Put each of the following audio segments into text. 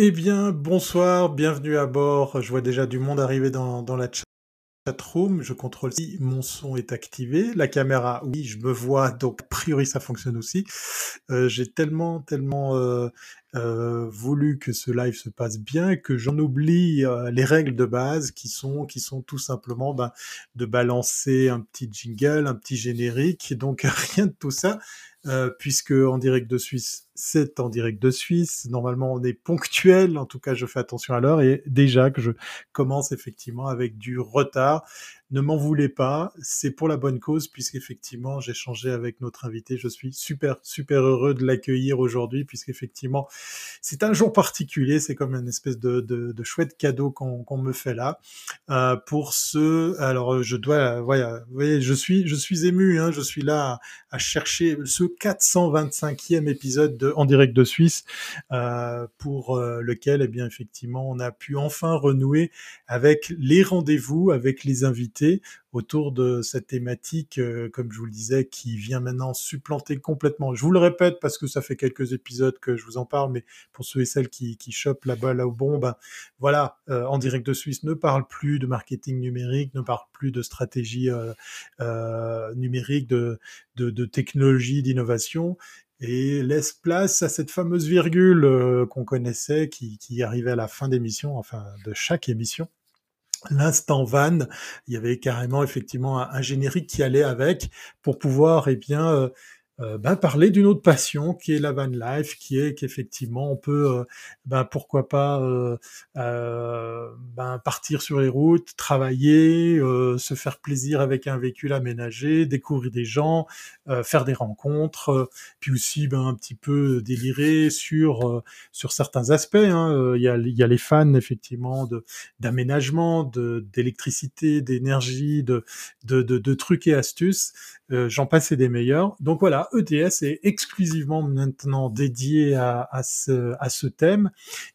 Eh bien, bonsoir, bienvenue à bord. Je vois déjà du monde arriver dans, la chatroom. Je contrôle si mon son est activé. La caméra, oui, je me vois, donc a priori ça fonctionne aussi. Euh, J'ai tellement, tellement euh, euh, voulu que ce live se passe bien que j'en oublie les règles de base qui sont, qui sont tout simplement ben, de balancer un petit jingle, un petit générique. Donc rien de tout ça. Puisque en direct de Suisse, c'est en direct de Suisse. Normalement, on est ponctuel. En tout cas, je fais attention à l'heure et déjà que je commence effectivement avec du retard. Ne m'en voulez pas, c'est pour la bonne cause puisqu'effectivement j'ai changé avec notre invité. Je suis super super heureux de l'accueillir aujourd'hui puisqu'effectivement c'est un jour particulier. C'est comme une espèce de, chouette cadeau qu'on me fait là. Euh, pour ce, alors je dois, voilà, vous voyez, je suis je suis ému. Hein, je suis là à chercher ce 425e épisode de En direct de Suisse euh, pour euh, lequel eh bien effectivement on a pu enfin renouer avec les rendez-vous avec les invités autour de cette thématique, euh, comme je vous le disais, qui vient maintenant supplanter complètement. Je vous le répète parce que ça fait quelques épisodes que je vous en parle, mais pour ceux et celles qui, qui chopent la balle au bon, ben voilà, en direct de Suisse ne parle plus de marketing numérique, ne parle plus de stratégie numérique, de, de technologie, d'innovation et laisse place à cette fameuse virgule euh, qu'on connaissait qui, qui arrivait à la fin d'émission, enfin de chaque émission, l'instant van, il y avait carrément effectivement un, un, générique qui allait avec pour pouvoir eh bien euh, euh, ben, parler d'une autre passion qui est la van life, qui est qu'effectivement on peut, euh, ben, pourquoi pas, euh, euh, ben, partir sur les routes, travailler, se faire plaisir avec un véhicule aménagé, découvrir des gens, faire des rencontres, puis aussi ben, un petit peu délirer sur sur certains aspects. Hein. Il, y a, y a les fans effectivement de d'aménagement, de d'électricité, d'énergie, de, de, de trucs et astuces. J'en passe des meilleurs. Donc voilà, ETS est exclusivement maintenant dédié à, à, ce, à ce thème.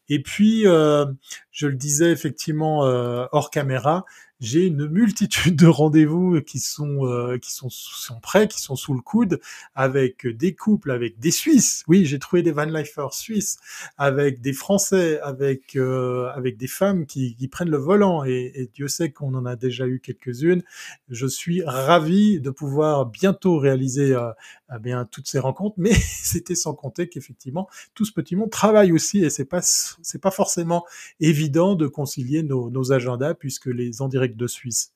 Et puis, euh, je le disais effectivement euh, hors caméra, j'ai une multitude de rendez-vous qui sont euh, qui sont, sont prêts, qui sont sous le coude, avec des couples, avec des Suisses. Oui, j'ai trouvé des van lifers suisses, avec des Français, avec euh, avec des femmes qui, qui prennent le volant. Et, et Dieu sait qu'on en a déjà eu quelques-unes. Je suis ravi de pouvoir bientôt réaliser euh, eh bien toutes ces rencontres, mais c'était sans compter qu'effectivement tout ce petit monde travaille aussi et c'est pas pas forcément évident de concilier nos agendas puisque les en direct de Suisse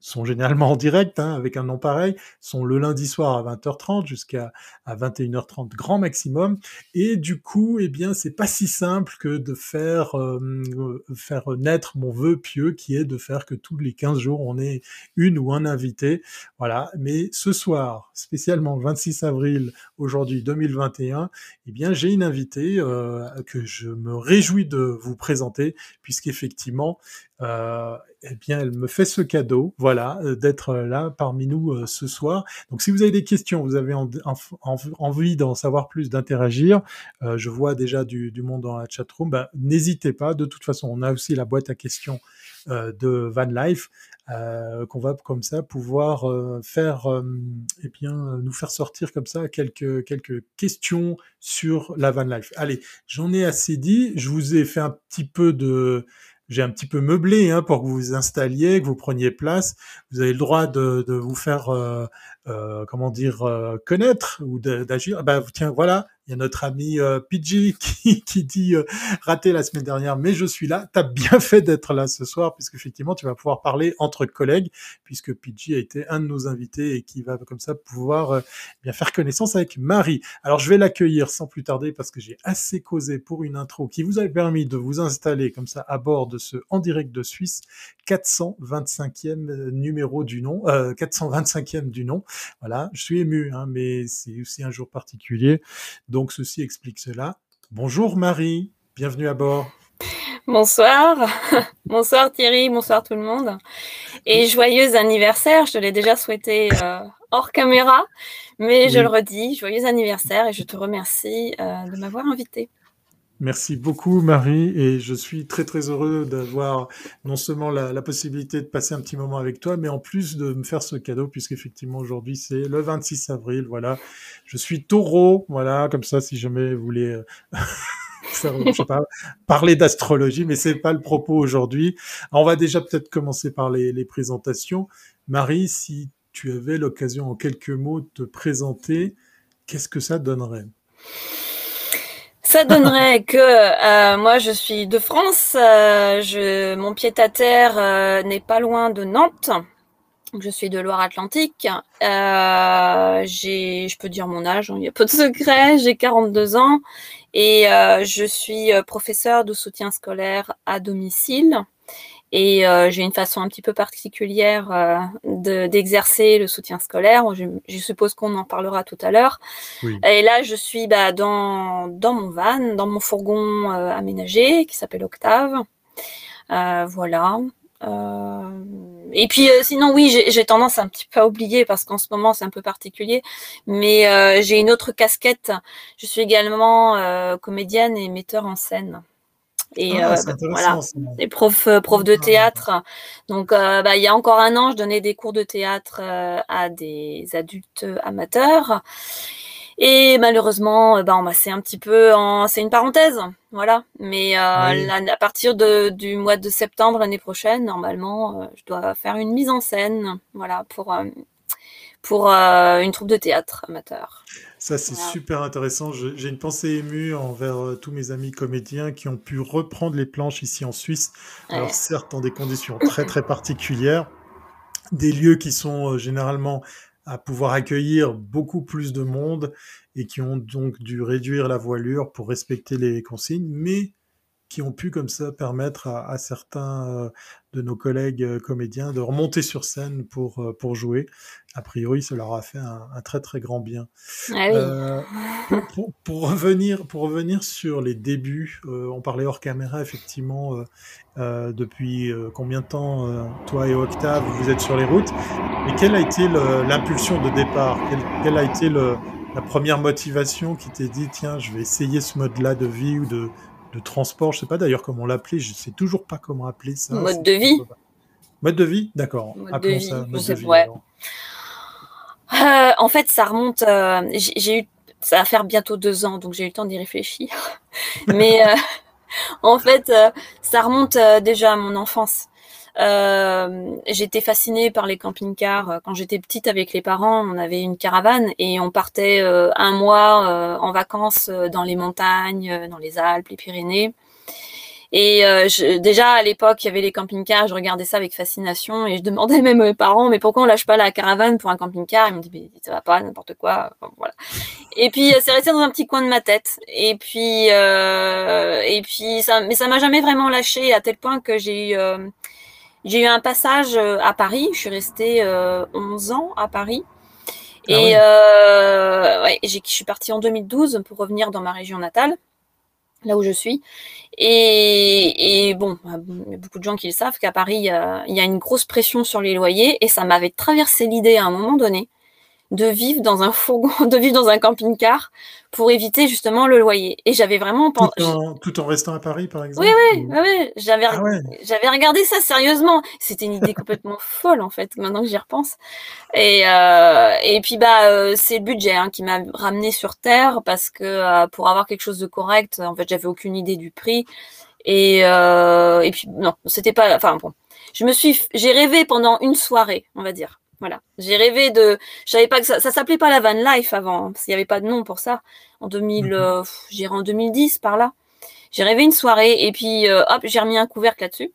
sont généralement en direct, hein, avec un nom pareil, sont le lundi soir à 20h30 jusqu'à à 21h30 grand maximum. Et du coup, eh bien, c'est pas si simple que de faire euh, faire naître mon vœu pieux, qui est de faire que tous les 15 jours on ait une ou un invité. Voilà. Mais ce soir, spécialement le 26 avril aujourd'hui 2021, eh bien, j'ai une invitée euh, que je me réjouis de vous présenter, puisqu'effectivement, euh, eh bien, elle me fait ce cadeau, voilà, euh, d'être là parmi nous euh, ce soir. Donc, si vous avez des questions, vous avez en, en, en, envie d'en savoir plus, d'interagir, euh, je vois déjà du, monde dans la chatroom, ben, n'hésitez pas. De toute façon, on a aussi la boîte à questions euh, de Van Life euh, qu'on va comme ça pouvoir faire, eh bien, nous faire sortir comme ça quelques quelques questions sur la Van Life. Allez, j'en ai assez dit. Je vous ai fait un petit peu de j'ai un petit peu meublé hein, pour que vous vous installiez, que vous preniez place. Vous avez le droit de, vous faire, euh, euh, comment dire, euh, connaître ou d'agir. Ben, tiens, voilà, il y a notre ami euh, Pidgey qui, qui dit euh, raté la semaine dernière, mais je suis là. T'as bien fait d'être là ce soir, puisque effectivement tu vas pouvoir parler entre collègues, puisque Pidgey a été un de nos invités et qui va comme ça pouvoir euh, bien faire connaissance avec Marie. Alors je vais l'accueillir sans plus tarder parce que j'ai assez causé pour une intro qui vous a permis de vous installer comme ça à bord de ce en direct de Suisse 425e numéro du nom, 425e du nom. Voilà, je suis ému, hein, mais c'est aussi un jour particulier. Donc ceci explique cela. Bonjour Marie, bienvenue à bord. Bonsoir, bonsoir Thierry, bonsoir tout le monde. Et joyeux anniversaire, je te l'ai déjà souhaité euh, hors caméra, mais oui. je le redis, joyeux anniversaire et je te remercie euh, de m'avoir invité. Merci beaucoup Marie et je suis très très heureux d'avoir non seulement la, possibilité de passer un petit moment avec toi, mais en plus de me faire ce cadeau puisqu'effectivement aujourd'hui c'est le 26 avril, voilà. Je suis taureau, voilà, comme ça si jamais vous voulez je sais pas, parler d'astrologie, mais c'est pas le propos aujourd'hui. On va déjà peut-être commencer par les présentations. Marie, si tu avais l'occasion en quelques mots de te présenter, qu'est-ce que ça donnerait? Ça donnerait que euh, moi je suis de France, euh, mon pied à terre euh, n'est pas loin de Nantes. Je suis de Loire-Atlantique. Euh, j'ai, je peux dire mon âge, hein, il n'y a pas de secret. J'ai 42 ans et je suis professeur de soutien scolaire à domicile. Et euh, j'ai une façon un petit peu particulière euh, d'exercer le soutien scolaire. Je, je suppose qu'on en parlera tout à l'heure. Oui. Et là, je suis bah, dans, dans mon van, dans mon fourgon euh, aménagé qui s'appelle Octave. Euh, voilà. et puis sinon, oui, j'ai tendance un petit peu à oublier parce qu'en ce moment, c'est un peu particulier. Mais j'ai une autre casquette. Je suis également comédienne et metteur en scène. Et ah, euh, voilà, des profs, euh, profs de théâtre. Donc, euh, bah, il y a encore un an, je donnais des cours de théâtre à des adultes amateurs. Et malheureusement, bah, c'est un petit peu, en... c'est une parenthèse, voilà. Mais à partir de, du mois de septembre l'année prochaine, normalement, je dois faire une mise en scène, voilà, pour pour une troupe de théâtre amateur. Ça, c'est super intéressant. J'ai une pensée émue envers euh, tous mes amis comédiens qui ont pu reprendre les planches ici en Suisse. Alors, certes, dans des conditions très, très particulières. Des lieux qui sont euh, généralement à pouvoir accueillir beaucoup plus de monde et qui ont donc dû réduire la voilure pour respecter les consignes, mais qui ont pu comme ça permettre à, à certains euh, de nos collègues euh, comédiens de remonter sur scène pour, euh, pour jouer. A priori, ça leur a fait un, un très très grand bien. Ah oui. euh, pour, pour, revenir, pour revenir sur les débuts, euh, on parlait hors caméra effectivement depuis combien de temps toi et Octave vous êtes sur les routes. Mais quelle a été l'impulsion de départ? Quelle, quelle, a été le, la première motivation qui t'est dit tiens je vais essayer ce mode-là de vie ou de, de transport, je sais pas d'ailleurs comment l'appeler, je sais toujours pas comment appeler ça. Mode de vie. Mode de vie, d'accord. Appelons ça mode de vie. Ouais. Euh, en fait, ça remonte. Euh, j'ai eu, ça va faire bientôt deux ans, donc j'ai eu le temps d'y réfléchir. Mais euh, en fait, ça remonte déjà à mon enfance. Euh, j'étais fascinée par les camping-cars. Quand j'étais petite avec les parents, on avait une caravane et on partait euh, un mois euh, en vacances dans les montagnes, dans les Alpes, les Pyrénées. Et déjà à l'époque, il y avait les camping-cars, je regardais ça avec fascination et je demandais même à mes parents, mais pourquoi on lâche pas la caravane pour un camping-car? Ils me disaient, ça va pas, n'importe quoi. Et puis c'est resté dans un petit coin de ma tête. Et puis et puis ça, mais ça m'a jamais vraiment lâché à tel point que j'ai eu j'ai eu un passage euh, à Paris. Je suis restée euh, 11 ans à Paris. Ah et ouais. euh, ouais, je suis partie en 2012 pour revenir dans ma région natale, là où je suis. Et, et bon, bah, il y a beaucoup de gens qui le savent qu'à Paris, il y, a, il y, a, une grosse pression sur les loyers. Et ça m'avait traversé l'idée à un moment donné de vivre dans un fourgon, de vivre dans un camping-car pour éviter justement le loyer. Et j'avais vraiment tout en, tout en restant à Paris, par exemple. Oui, oui, ou... oui. J'avais, ah ouais. j'avais regardé ça sérieusement. C'était une idée complètement folle en fait, maintenant que j'y repense. Et euh, et puis bah euh, c'est le budget hein, qui m'a ramené sur terre parce que euh, pour avoir quelque chose de correct, en fait, j'avais aucune idée du prix. Et et puis non, c'était pas. Enfin bon, je me suis, j'ai rêvé pendant une soirée, on va dire voilà, j'ai rêvé de. Je savais pas que ça, ça s'appelait pas la van life avant, parce qu'il y avait pas de nom pour ça. En 2000, mm -hmm. euh, en 2010 par là. J'ai rêvé une soirée et puis euh, hop, j'ai remis un couvercle là-dessus.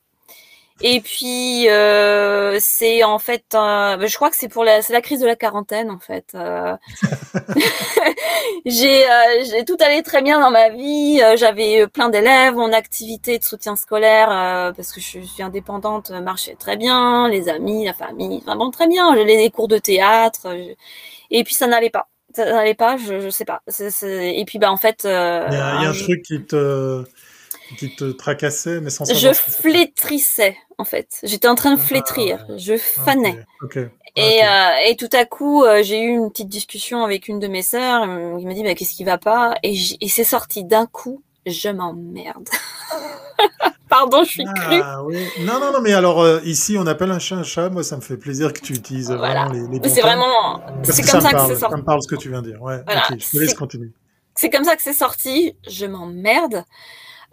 Et puis euh, c'est en fait, euh, je crois que c'est pour la, c'est la crise de la quarantaine en fait. Euh, j'ai, euh, j'ai tout allé très bien dans ma vie. Euh, j'avais plein d'élèves, mon activité de soutien scolaire parce que je suis indépendante marchait très bien, les amis, la famille, enfin bon très bien. J'ai les cours de théâtre et puis ça n'allait pas. Ça n'allait pas, je, je sais pas. Et puis bah en fait, il y a, il y a un truc qui te qui te tracassait, mais sans Je flétrissais, en fait. J'étais en train de flétrir. Ah, je fanais. Okay. Okay. Et, okay. Euh, et, tout à coup, euh, j'ai eu une petite discussion avec une de mes sœurs. Euh, qui m'a dit, bah, qu'est-ce qui va pas? Et, et c'est sorti d'un coup, je m'emmerde. Pardon, je suis ah, crue. Oui. Non, non, non, mais alors euh, ici, on appelle un chat un chat. Moi, ça me fait plaisir que tu utilises voilà. vraiment les, les C'est vraiment. C'est comme ça, ça que c'est sorti. Ça me parle ce que tu viens de dire. Ouais, voilà. je te laisse continuer. c'est comme ça que c'est sorti. Je m'emmerde.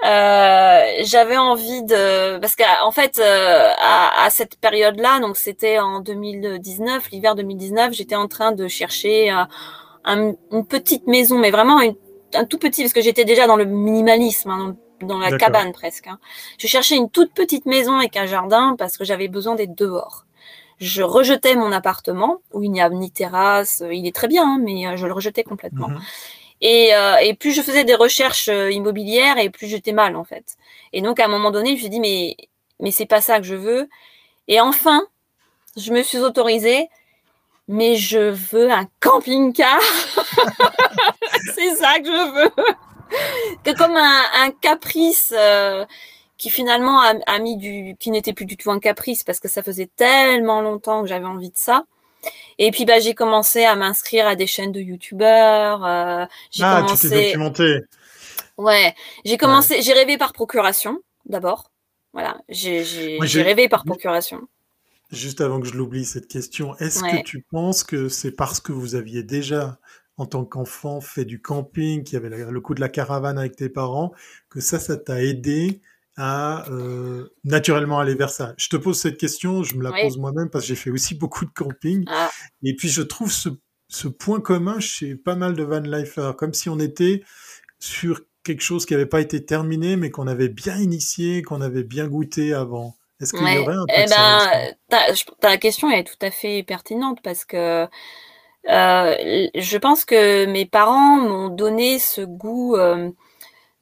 Euh, j'avais envie de parce qu'en fait euh, à, à, cette période-là, donc c'était en 2019, l'hiver 2019, j'étais en train de chercher euh, un, une petite maison, mais vraiment une, un tout petit parce que j'étais déjà dans le minimalisme, hein, dans, la cabane presque. Hein. Je cherchais une toute petite maison avec un jardin parce que j'avais besoin d'être dehors. Je rejetais mon appartement où il n'y a ni terrasse, il est très bien, hein, mais je le rejetais complètement. Mhm. Et, euh, et, plus je faisais des recherches euh, immobilières et plus j'étais mal en fait. Et donc à un moment donné, je me suis dit mais mais c'est pas ça que je veux. Et enfin, je me suis autorisée, mais je veux un camping-car. c'est ça que je veux. que comme un, un caprice euh, qui finalement a, a, mis du, qui n'était plus du tout un caprice parce que ça faisait tellement longtemps que j'avais envie de ça. Et puis bah j'ai commencé à m'inscrire à des chaînes de youtubeurs. Euh, j'ai ah, commencé... tu t'es documenté. Ouais, j'ai commencé, j'ai rêvé par procuration d'abord. Voilà, j'ai rêvé par procuration. Juste avant que je l'oublie cette question, est-ce que tu penses que c'est parce que vous aviez déjà en tant qu'enfant fait du camping, qu'il y avait le coup de la caravane avec tes parents, que ça, ça t'a aidé à euh, naturellement aller vers ça Je te pose cette question, je me la pose moi-même parce que j'ai fait aussi beaucoup de camping. Ah. Et puis je trouve ce, ce, point commun chez pas mal de van lifers, comme si on était sur quelque chose qui n'avait pas été terminé, mais qu'on avait bien initié, qu'on avait bien goûté avant. Est-ce qu'il y aurait un peu eh ben, ta, ta, question est tout à fait pertinente parce que euh, je pense que mes parents m'ont donné ce goût. Euh,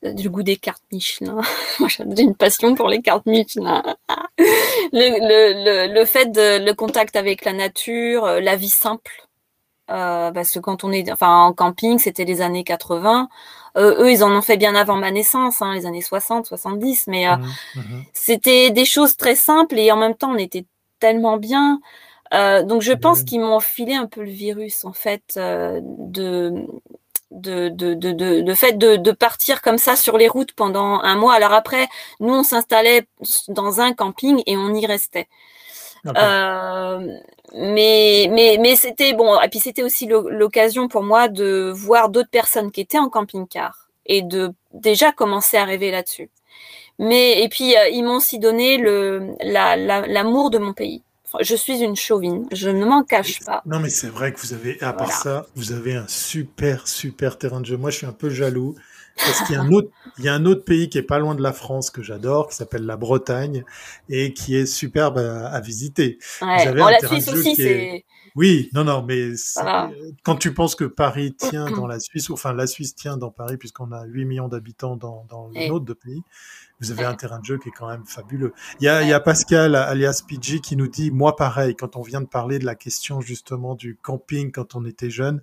du goût des cartes Michelin. Moi, j'ai une passion pour les cartes Michelin. le, le, le, fait de le contact avec la nature, euh, la vie simple. Euh, parce que quand on est, enfin, en camping, c'était les années 80. Euh, eux, ils en ont fait bien avant ma naissance, hein, les années 60, 70. Mais euh, mmh, mmh. c'était des choses très simples et en même temps, on était tellement bien. Donc, je pense mmh. qu'ils m'ont filé un peu le virus, en fait, de de, de, de, de, fait de, de, partir comme ça sur les routes pendant un mois. Alors après, nous, on s'installait dans un camping et on y restait. Euh, mais mais, mais c'était bon. Et puis c'était aussi l'occasion pour moi de voir d'autres personnes qui étaient en camping-car et de déjà commencer à rêver là-dessus. Mais et puis euh, ils m'ont aussi donné le l'amour la, de mon pays je suis une chauvine, je ne m'en cache pas. Non, mais c'est vrai que vous avez, à part ça, vous avez un super, super terrain de jeu. Moi, je suis un peu jaloux. Parce qu'il y a un autre, il y a un autre pays qui est pas loin de la France que j'adore, qui s'appelle la Bretagne et qui est superbe à, visiter. Ouais. Vous la Suisse aussi, c'est. Oui, non, non, mais quand tu penses que Paris tient dans la Suisse, enfin la Suisse tient dans Paris puisqu'on a 8 millions d'habitants dans, dans le nôtre de pays, vous avez un terrain de jeu qui est quand même fabuleux. Il y a, il y a Pascal, alias PG, qui nous dit, moi pareil, quand on vient de parler de la question justement du camping quand on était jeune,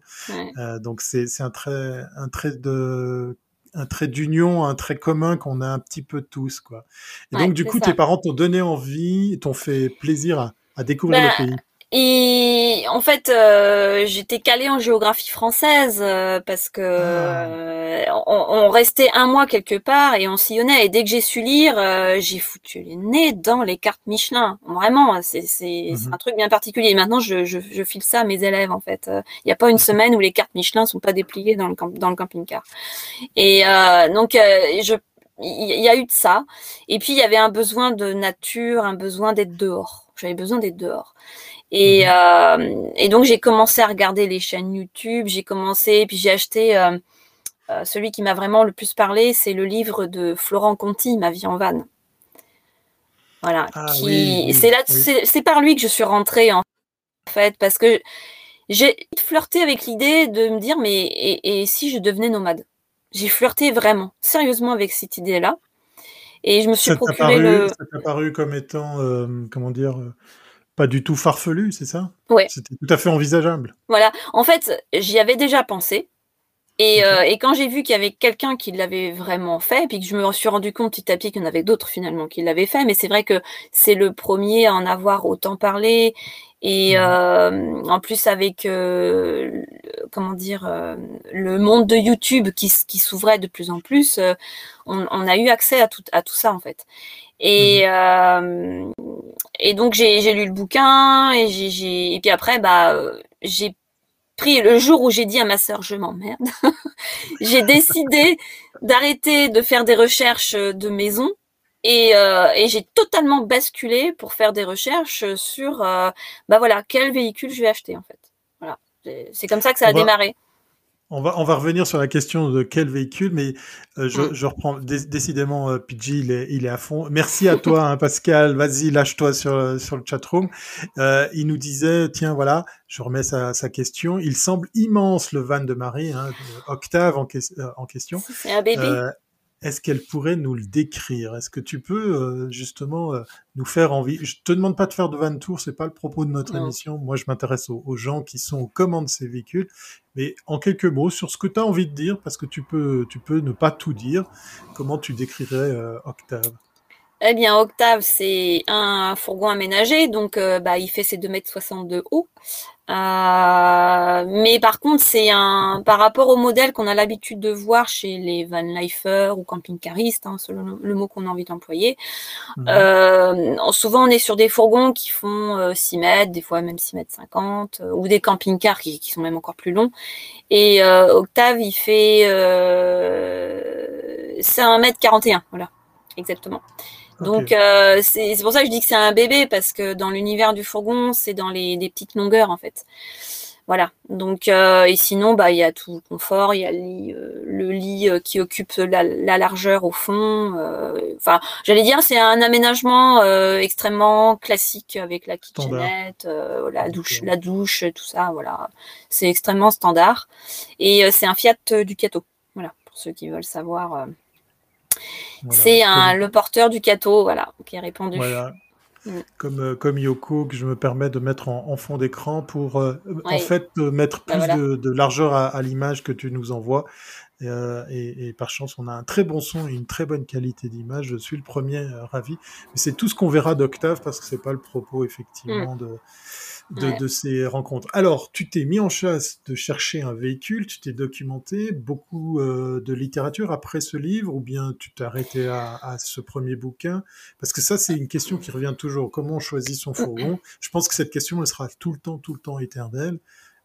euh, donc c'est un trait, un trait de un trait d'union, un trait commun qu'on a un petit peu tous, quoi. Et donc, du coup, tes parents t'ont donné envie, t'ont fait plaisir à, à découvrir le bah, pays. Et en fait, euh, j'étais calée en géographie française euh, parce que ah. euh, on, restait un mois quelque part et on sillonnait. Et dès que j'ai su lire, j'ai foutu les nez dans les cartes Michelin. Vraiment, c'est mhm. un truc bien particulier. Et maintenant, je, je, je, file ça à mes élèves en fait. Il n'y a pas une semaine où les cartes Michelin sont pas dépliées dans le, dans le camping-car. Et donc, je il y a eu de ça. Et puis, il y avait un besoin de nature, un besoin d'être dehors. J'avais besoin d'être dehors. Et, mhm. euh, et donc j'ai commencé à regarder les chaînes YouTube, j'ai commencé, puis j'ai acheté euh, euh, celui qui m'a vraiment le plus parlé, c'est le livre de Florent Conti, Ma vie en vanne. Voilà. Ah qui, c'est là, c'est par lui que je suis rentrée en fait, parce que j'ai flirté avec l'idée de me dire, mais et, et si je devenais nomade? J'ai flirté vraiment, sérieusement avec cette idée-là. Et je me suis procuré le. Ça t'a paru comme étant, euh, comment dire, pas du tout farfelu, c'est ça? Ouais. C'était tout à fait envisageable. Voilà. En fait, j'y avais déjà pensé. Et, euh, et quand j'ai vu qu'il y avait quelqu'un qui l'avait vraiment fait, puis que je me suis rendu compte petit à petit qu'il y en avait d'autres finalement qui l'avaient fait, mais c'est vrai que c'est le premier à en avoir autant parlé. Et euh, en plus avec euh, comment dire euh, le monde de YouTube qui, qui s'ouvrait de plus en plus, on, on, a eu accès à tout, à tout ça en fait. Et, mmh. et donc j'ai lu le bouquin et j'ai et puis après bah j'ai pris le jour où j'ai dit à ma sœur je m'emmerde, j'ai décidé d'arrêter de faire des recherches de maison et, euh, et j'ai totalement basculé pour faire des recherches sur euh, bah voilà quel véhicule je vais acheter en fait. Voilà, c'est comme ça que ça a démarré. On va, on va revenir sur la question de quel véhicule, mais euh, je, mm. je, reprends décidément euh, PG, il est, il est à fond. Merci à toi, hein, Pascal. Vas-y, lâche-toi sur, sur le chatroom. Euh, il nous disait, tiens, voilà, je remets sa, sa, question. Il semble immense le van de Marie, hein, Octave en, euh, en question. C'est un bébé. Est-ce qu'elle pourrait nous le décrire? Est-ce que tu peux euh, justement euh, nous faire envie Je te demande pas de faire de van tour, c'est pas le propos de notre émission. Moi, je m'intéresse aux, gens qui sont aux commandes de ces véhicules, mais en quelques mots sur ce que tu as envie de dire, parce que tu peux, tu peux ne pas tout dire. Comment tu décrirais euh, Octave? Eh bien, Octave, c'est un fourgon aménagé, donc bah, il fait ses 2,62 m de haut. Euh, mais par contre, c'est un par rapport au modèle qu'on a l'habitude de voir chez les van ou camping-caristes, hein, selon le mot qu'on a envie d'employer. Mhm. Euh, souvent, on est sur des fourgons qui font 6 euh, mètres, des fois même 6 mètres 50, euh, ou des camping-cars qui, qui, sont même encore plus longs. Et Octave, il fait c'est 1 mètre 41, voilà, exactement. Donc euh, c'est pour ça que je dis que c'est un bébé parce que dans l'univers du fourgon, c'est dans les, petites longueurs en fait. Voilà. Donc euh, et sinon bah il y a tout le confort, il y a le lit, euh, le lit qui occupe la, largeur au fond. Enfin, j'allais dire c'est un aménagement extrêmement classique avec la kitchenette, la douche, la douche, tout ça. Voilà, c'est extrêmement standard et c'est un Fiat Ducato. Voilà pour ceux qui veulent savoir. C'est le porteur du cateau, voilà, qui est répondu. Mm. Comme, euh, comme Yoko, que je me permets de mettre en, fond d'écran pour euh, en fait mettre bah, plus de, largeur à, l'image que tu nous envoies. Euh, et, par chance, on a un très bon son et une très bonne qualité d'image. Je suis le premier ravi. Mais c'est tout ce qu'on verra d'Octave parce que c'est pas le propos effectivement mm. de de, ces rencontres. Alors, tu t'es mis en chasse de chercher un véhicule, tu t'es documenté, beaucoup euh, de littérature après ce livre, ou bien tu t'es arrêté à, ce premier bouquin? Parce que ça, c'est une question qui revient toujours. Comment on choisit son fourgon Je pense que cette question, elle sera tout le temps, tout le temps éternelle.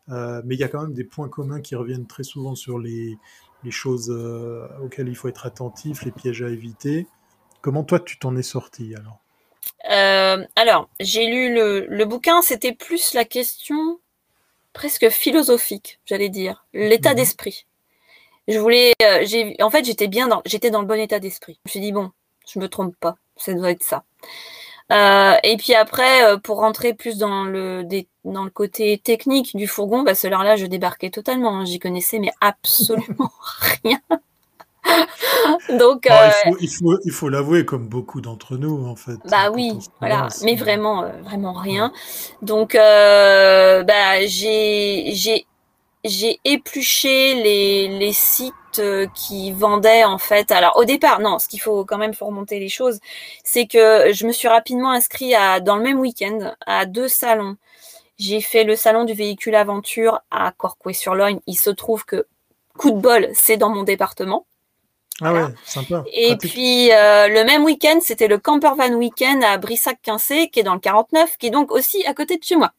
Euh, mais il y a quand même des points communs qui reviennent très souvent sur les, les choses euh, auxquelles il faut être attentif, les pièges à éviter. Comment toi, tu t'en es sorti alors? Euh, alors, j'ai lu le, le bouquin, c'était plus la question presque philosophique, j'allais dire, l'état mhm. d'esprit. Je voulais, euh, j'ai, en fait, j'étais bien dans, j'étais dans le bon état d'esprit. Je me suis dit bon, je me trompe pas, ça doit être ça. Euh, et puis après, pour rentrer plus dans le dans le côté technique du fourgon, bah, là je débarquais totalement. Hein. J'y connaissais mais absolument rien. Donc, euh, il, faut, il, faut, l'avouer, comme beaucoup d'entre nous, en fait. Bah oui, voilà, mais vraiment, euh, vraiment rien. Donc, euh, bah, j'ai, j'ai, j'ai épluché les, les sites qui vendaient en fait. Alors au départ, non, ce qu'il faut quand même faut remonter les choses, c'est que je me suis rapidement inscrit à dans le même week-end à deux salons. J'ai fait le salon du véhicule aventure à Corcoué-sur-Logne. Il se trouve que coup de bol, c'est dans mon département. Ah ouais, sympa. Et puis euh, le même week-end, c'était le Camper Van Weekend à Brissac-Quincé, qui est dans le 49, qui est donc aussi à côté de chez moi.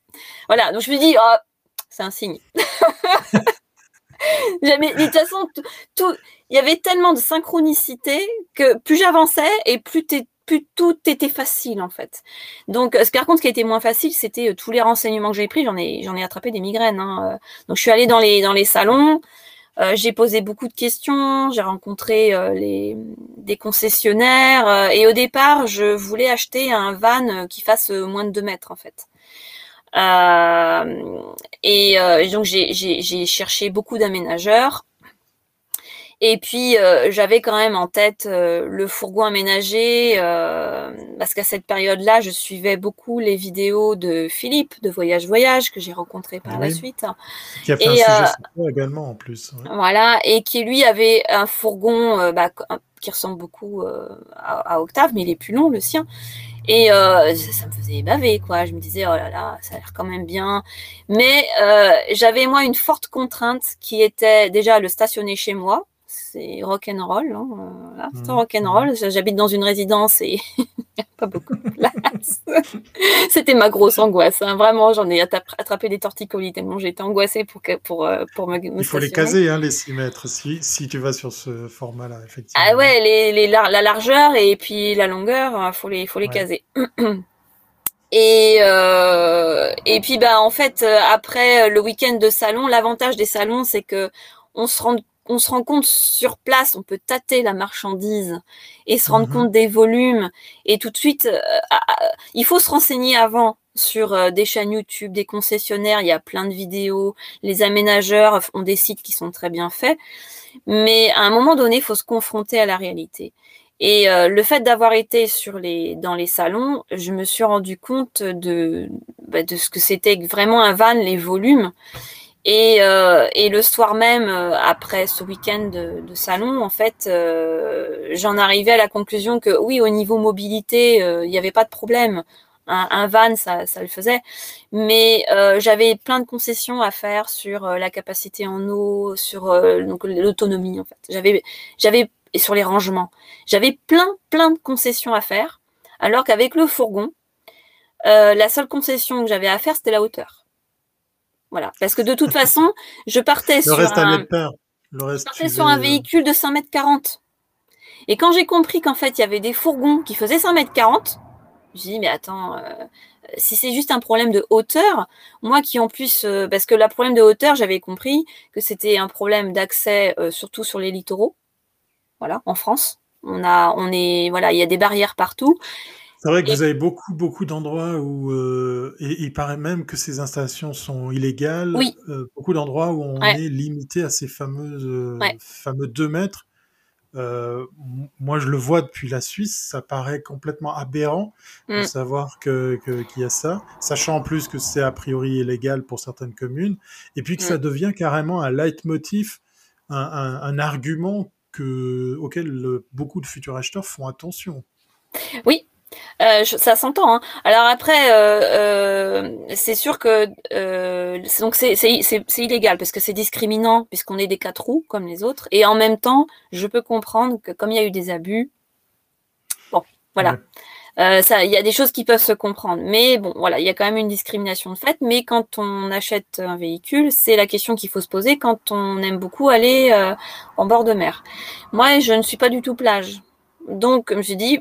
Voilà, donc je me dis, oh, c'est un signe. De toute façon, tout, il y avait tellement de synchronicité que plus j'avançais et plus, plus, tout était facile en fait. Donc, ce par contre, ce qui était moins facile, c'était euh, tous les renseignements que j'ai pris. J'en ai, j'en ai attrapé des migraines. Hein. Donc, je suis allée dans les, dans les salons. Euh, j'ai posé beaucoup de questions, j'ai rencontré euh, les, des concessionnaires euh, et au départ, je voulais acheter un van qui fasse moins de 2 mètres en fait. et donc j'ai cherché beaucoup d'aménageurs et puis euh, j'avais quand même en tête euh, le fourgon aménagé euh, parce qu'à cette période-là, je suivais beaucoup les vidéos de Philippe de Voyage Voyage que j'ai rencontré par la suite. Qui a fait et, un sujet également en plus. Voilà, et qui lui avait un fourgon bah, qui ressemble beaucoup à, Octave, mais il est plus long le sien. Et ça, ça, me faisait baver, quoi. Je me disais, oh là là, ça a l'air quand même bien. Mais j'avais, moi, une forte contrainte qui était déjà le stationner chez moi c'est rock and roll. Hein, voilà, c'est mmh. rock and roll. J'habite dans une résidence et pas beaucoup de place. C'était ma grosse angoisse. Hein. Vraiment, j'en ai attrapé des torticolis tellement j'étais angoissée pour, pour, euh, pour me, Il faut les caser, hein, les 6 mètres, si, si tu vas sur ce format-là, effectivement. Ah ouais, les, les, la, largeur et puis la longueur, il hein, faut les, faut les caser. Et, euh, et puis bah en fait après le week-end de salon, l'avantage des salons c'est que on se rend on se rend compte sur place, on peut tâter la marchandise et se rendre mhm. compte des volumes. Et tout de suite, euh, ah, ah, il faut se renseigner avant sur euh, des chaînes YouTube, des concessionnaires. Il y a plein de vidéos. Les aménageurs ont des sites qui sont très bien faits. Mais à un moment donné, il faut se confronter à la réalité. Et euh, le fait d'avoir été sur les, dans les salons, je me suis rendu compte de, bah, de ce que c'était vraiment un van, les volumes. Et, euh, et, le soir même, euh, après ce week-end de, de, salon, en fait, euh, j'en arrivais à la conclusion que oui, au niveau mobilité, euh, il n'y avait pas de problème. Un, un van, ça, ça, le faisait. Mais euh, j'avais plein de concessions à faire sur la capacité en eau, sur donc l'autonomie, en fait. J'avais, j'avais et sur les rangements. J'avais plein, plein de concessions à faire. Alors qu'avec le fourgon, la seule concession que j'avais à faire, c'était la hauteur. Voilà. Parce que de toute façon, je partais sur un, sur un véhicule de 5 mètres 40. Et quand j'ai compris qu'en fait, il y avait des fourgons qui faisaient 5 mètres 40, je dit, mais attends, euh, si c'est juste un problème de hauteur, moi qui en plus, euh, parce que le problème de hauteur, j'avais compris que c'était un problème d'accès, euh, surtout sur les littoraux. Voilà, en France. On a, on est, voilà, il y a des barrières partout. C'est vrai que vous avez beaucoup, beaucoup d'endroits où, euh, et il paraît même que ces installations sont illégales. Oui. Euh, beaucoup d'endroits où on est limité à ces fameuses, euh, fameux 2 mètres. Moi, je le vois depuis la Suisse, ça paraît complètement aberrant de mm. savoir que qu'il y a ça, sachant en plus que c'est a priori illégal pour certaines communes, et puis que ça mm. devient carrément un leitmotiv, un, un, un argument que, auquel beaucoup de futurs acheteurs font attention. Oui, euh, ça s'entend. Hein. Alors après, euh, euh, c'est sûr que donc c'est illégal parce que c'est discriminant puisqu'on est des quatre roues comme les autres. Et en même temps, je peux comprendre que comme il y a eu des abus, bon, voilà. ça, il y a des choses qui peuvent se comprendre, mais bon, voilà, il y a quand même une discrimination de fait. Mais quand on achète un véhicule, c'est la question qu'il faut se poser quand on aime beaucoup aller en bord de mer. Moi, je ne suis pas du tout plage, donc je me suis dit,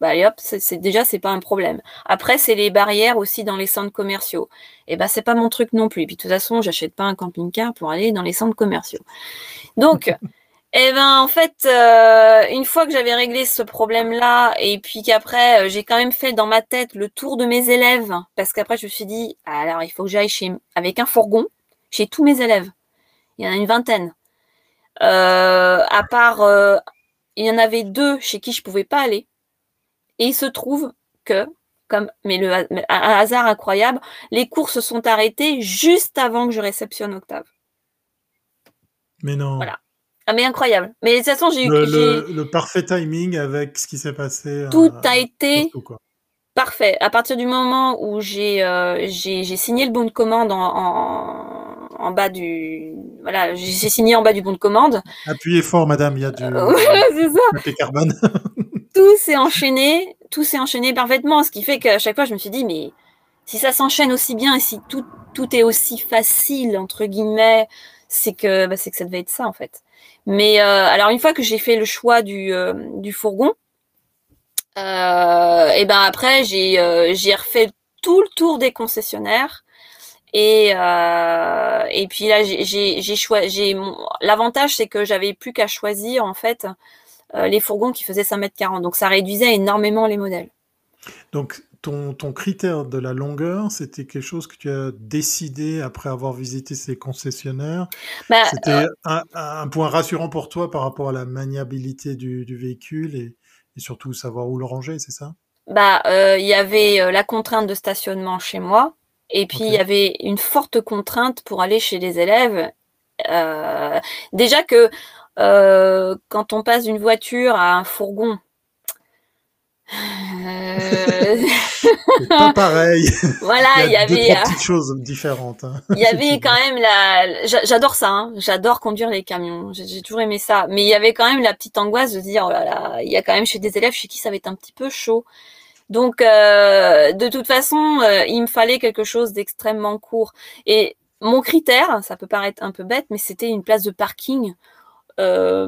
bah hop, c'est déjà c'est pas un problème. Après, c'est les barrières aussi dans les centres commerciaux. Et ben c'est pas mon truc non plus. Et puis de toute façon, j'achète pas un camping-car pour aller dans les centres commerciaux. Donc, eh ben en fait, euh, une fois que j'avais réglé ce problème-là, et puis qu'après euh, j'ai quand même fait dans ma tête le tour de mes élèves, parce qu'après je me suis dit, alors il faut que j'aille chez avec un fourgon chez tous mes élèves. Il y en a une vingtaine. Euh, à part, il y en avait deux chez qui je pouvais pas aller et il se trouve que, comme, mais le, un hasard incroyable, les courses sont arrêtées juste avant que je réceptionne Octave. Mais non. Voilà. Ah, mais incroyable. Mais de toute façon, j'ai eu. Le, parfait timing avec ce qui s'est passé. Tout a été parfait. À partir du moment où j'ai euh, signé le bon de commande en, en, en bas du. Voilà, j'ai signé en bas du bon de commande. Appuyez fort, madame, il y a du. c'est ça. carbone. tout s'est enchaîné, tout s'est enchaîné parfaitement, ce qui fait qu'à chaque fois, je me suis dit, mais si ça s'enchaîne aussi bien et si tout, tout est aussi facile, entre guillemets, c'est que, bah, c'est que ça devait être ça, en fait. Mais euh, alors, une fois que j'ai fait le choix du, euh, fourgon, euh, et ben après, j'ai, refait tout le tour des concessionnaires. Et, et puis là, j'ai, choisi. L'avantage, c'est que j'avais plus qu'à choisir en fait les fourgons qui faisaient 5 mètres 40. Donc ça réduisait énormément les modèles. Donc ton, ton critère de la longueur, c'était quelque chose que tu as décidé après avoir visité ces concessionnaires? Bah, C'était euh, un, un, point rassurant pour toi par rapport à la maniabilité du, du véhicule et, et, surtout savoir où le ranger, c'est ça? Bah, euh, il y avait la contrainte de stationnement chez moi et puis il y avait une forte contrainte pour aller chez les élèves. Euh, déjà que euh, quand on passe d'une voiture à un fourgon, c'est pas pareil. Voilà, il y, avait deux, petites choses différentes. Hein. Il y avait quand même la. J'adore ça. Hein. J'adore conduire les camions. J'ai toujours aimé ça. Mais il y avait quand même la petite angoisse de dire oh là là, il y a quand même chez des élèves chez qui ça va être un petit peu chaud. Donc, euh, de toute façon, euh, il me fallait quelque chose d'extrêmement court. Et mon critère, ça peut paraître un peu bête, mais c'était une place de parking euh,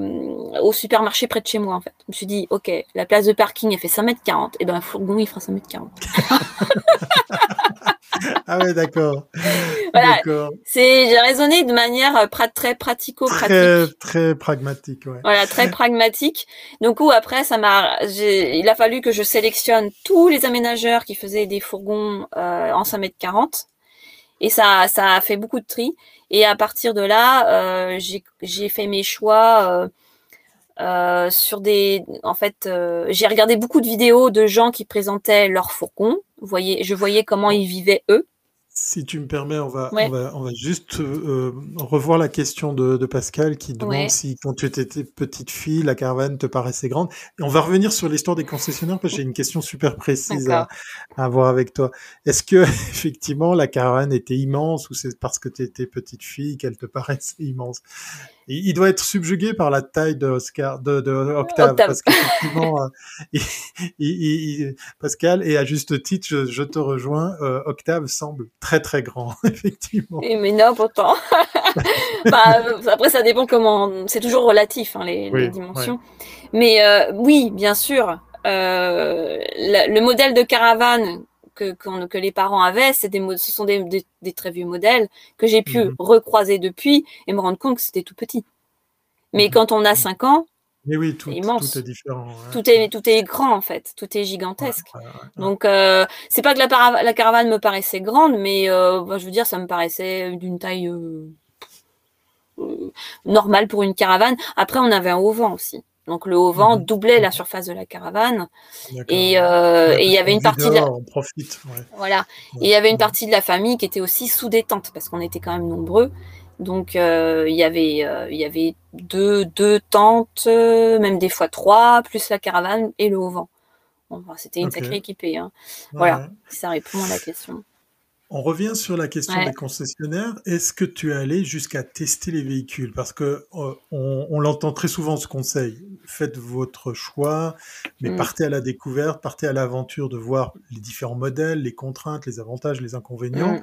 au supermarché près de chez moi en fait. Je me suis dit, ok, la place de parking elle fait 5 mètres 40, et ben un fourgon il fera 5 mètres 40. ah ouais, d'accord. Voilà. C'est, j'ai raisonné de manière euh, très pratico-pratique. Très, très pragmatique, ouais. Voilà, très pragmatique. Donc, où après, ça m'a, il a fallu que je sélectionne tous les aménageurs qui faisaient des fourgons euh, en 5 mètres 40. Et ça, ça a fait beaucoup de tri. Et à partir de là, euh, j'ai fait mes choix euh, euh, sur des. En fait, j'ai regardé beaucoup de vidéos de gens qui présentaient leurs fourgons. Vous voyez, je voyais comment ils vivaient eux. Si tu me permets, on va, on va, on va juste euh, revoir la question de, de Pascal qui demande si quand tu étais petite fille, la caravane te paraissait grande. Et on va revenir sur l'histoire des concessionnaires parce que j'ai une question super précise à, à voir avec toi. Est-ce que effectivement la caravane était immense ou c'est parce que tu étais petite fille qu'elle te paraissait immense? Il, doit être subjugué par la taille de Oscar, de, de Octave, parce qu'effectivement, euh, il, Pascal, et à juste titre, je, je te rejoins, euh, Octave semble très très grand, effectivement. Et mais non, pourtant. bah, après, ça dépend comment. C'est toujours relatif, hein, les, les, dimensions. Mais euh, oui, bien sûr. Euh, le modèle de caravane que, que, les parents avaient, c'est des, ce sont des, des, très vieux modèles que j'ai pu mhm. recroiser depuis et me rendre compte que c'était tout petit. Mais mhm. quand on a 5 ans, oui, tout, immense. tout est différent. Tout, est, tout est grand en fait, tout est gigantesque. Donc euh, c'est pas que la, la, caravane me paraissait grande, mais euh, bah, je veux dire, ça me paraissait d'une taille euh, normale pour une caravane. Après, on avait un haut vent aussi. Donc le haut vent mhm. doublait la surface de la caravane. Et euh, il y avait une partie de la... voilà. Et il y avait une partie de la famille qui était aussi sous détente parce qu'on était quand même nombreux. Donc euh, il y avait euh, il y avait deux deux tentes même des fois trois plus la caravane et le haut vent. C'était une sacrée équipée hein. voilà. Ça répond à la question on revient sur la question des concessionnaires. Est-ce que tu es allé jusqu'à tester les véhicules? Parce que euh, on, l'entend très souvent ce conseil. Faites votre choix, mais mm. partez à la découverte, partez à l'aventure de voir les différents modèles, les contraintes, les avantages, les inconvénients. Mm.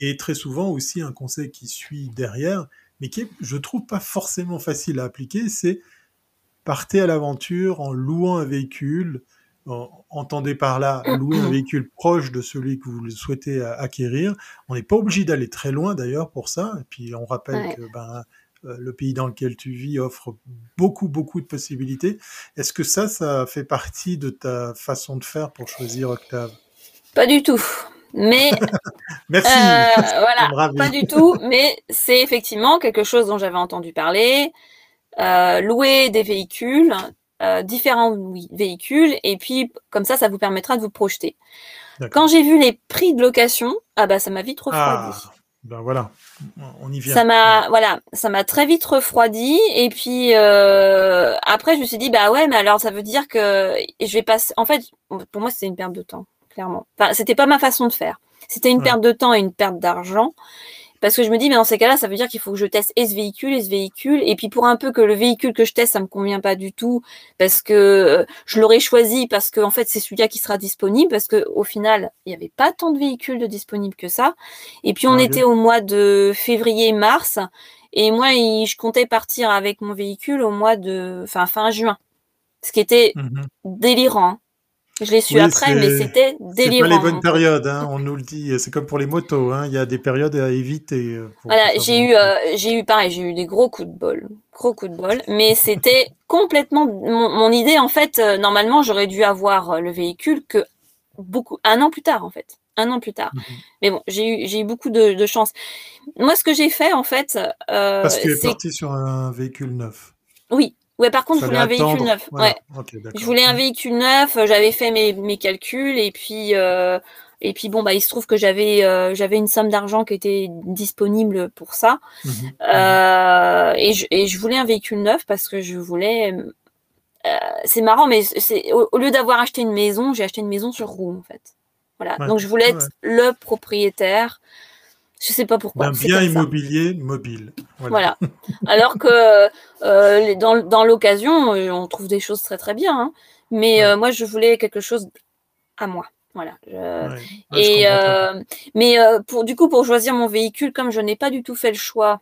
Et très souvent aussi un conseil qui suit derrière, mais qui est, je trouve, pas forcément facile à appliquer, c'est partez à l'aventure en louant un véhicule entendez par là louer un véhicule proche de celui que vous souhaitez acquérir. On n'est pas obligé d'aller très loin d'ailleurs pour ça. Et puis on rappelle que ben, euh, le pays dans lequel tu vis offre beaucoup, beaucoup de possibilités. Est-ce que ça, ça fait partie de ta façon de faire pour choisir Octave? Pas du tout. Mais merci. Euh, voilà, pas du tout. Mais c'est effectivement quelque chose dont j'avais entendu parler. Euh, louer des véhicules, euh, différents véhicules et puis comme ça, ça vous permettra de vous projeter. Quand j'ai vu les prix de location, ah bah ça m'a vite refroidi. Ah, ben voilà, on y vient. Ça m'a voilà, ça m'a très vite refroidi et puis euh, après je me suis dit bah ouais mais alors ça veut dire que je vais passer. En fait, pour moi c'était une perte de temps clairement. Enfin c'était pas ma façon de faire. C'était une perte de temps et une perte d'argent. Parce que je me dis, mais dans ces cas-là, ça veut dire qu'il faut que je teste et ce véhicule et ce véhicule. Et puis pour un peu que le véhicule que je teste, ça me convient pas du tout, parce que euh, je l'aurais choisi parce que en fait c'est celui-là qui sera disponible, parce que au final il n'y avait pas tant de véhicules de disponibles que ça. Et puis on ah était au mois de février-mars, et moi je comptais partir avec mon véhicule au mois de, enfin fin juin, ce qui était mmh délirant. Je l'ai su après, mais c'était délirant. C'est pas les bonnes périodes, hein, on nous le dit. C'est comme pour les motos, hein, il y a des périodes à éviter. Euh, voilà, j'ai eu, euh, j'ai eu pareil, j'ai eu des gros coups de bol, gros coups de bol, mais c'était complètement mon, idée en fait. Euh, normalement, j'aurais dû avoir le véhicule que beaucoup un an plus tard en fait, un an plus tard. Mhm. Mais bon, j'ai eu, j'ai eu beaucoup de, de, chance. Moi, ce que j'ai fait en fait, parce que tu es parti sur un véhicule neuf. Oui, Ouais, par contre, je voulais un véhicule neuf. ouais. je voulais un véhicule neuf. Euh, j'avais fait mes, mes calculs et puis euh, et puis bon bah il se trouve que j'avais euh, j'avais une somme d'argent qui était disponible pour ça mmh euh, et, je, et je voulais un véhicule neuf parce que je voulais c'est marrant, mais c'est au, lieu d'avoir acheté une maison, j'ai acheté une maison sur roue en fait. Voilà. Donc je voulais être le propriétaire. Je sais pas pourquoi. Un bien immobilier mobile. Voilà. Alors que euh, dans, dans l'occasion, euh, on trouve des choses très très bien. Hein. Mais euh, moi, je voulais quelque chose à moi. Voilà. et mais pour du coup, pour choisir mon véhicule, comme je n'ai pas du tout fait le choix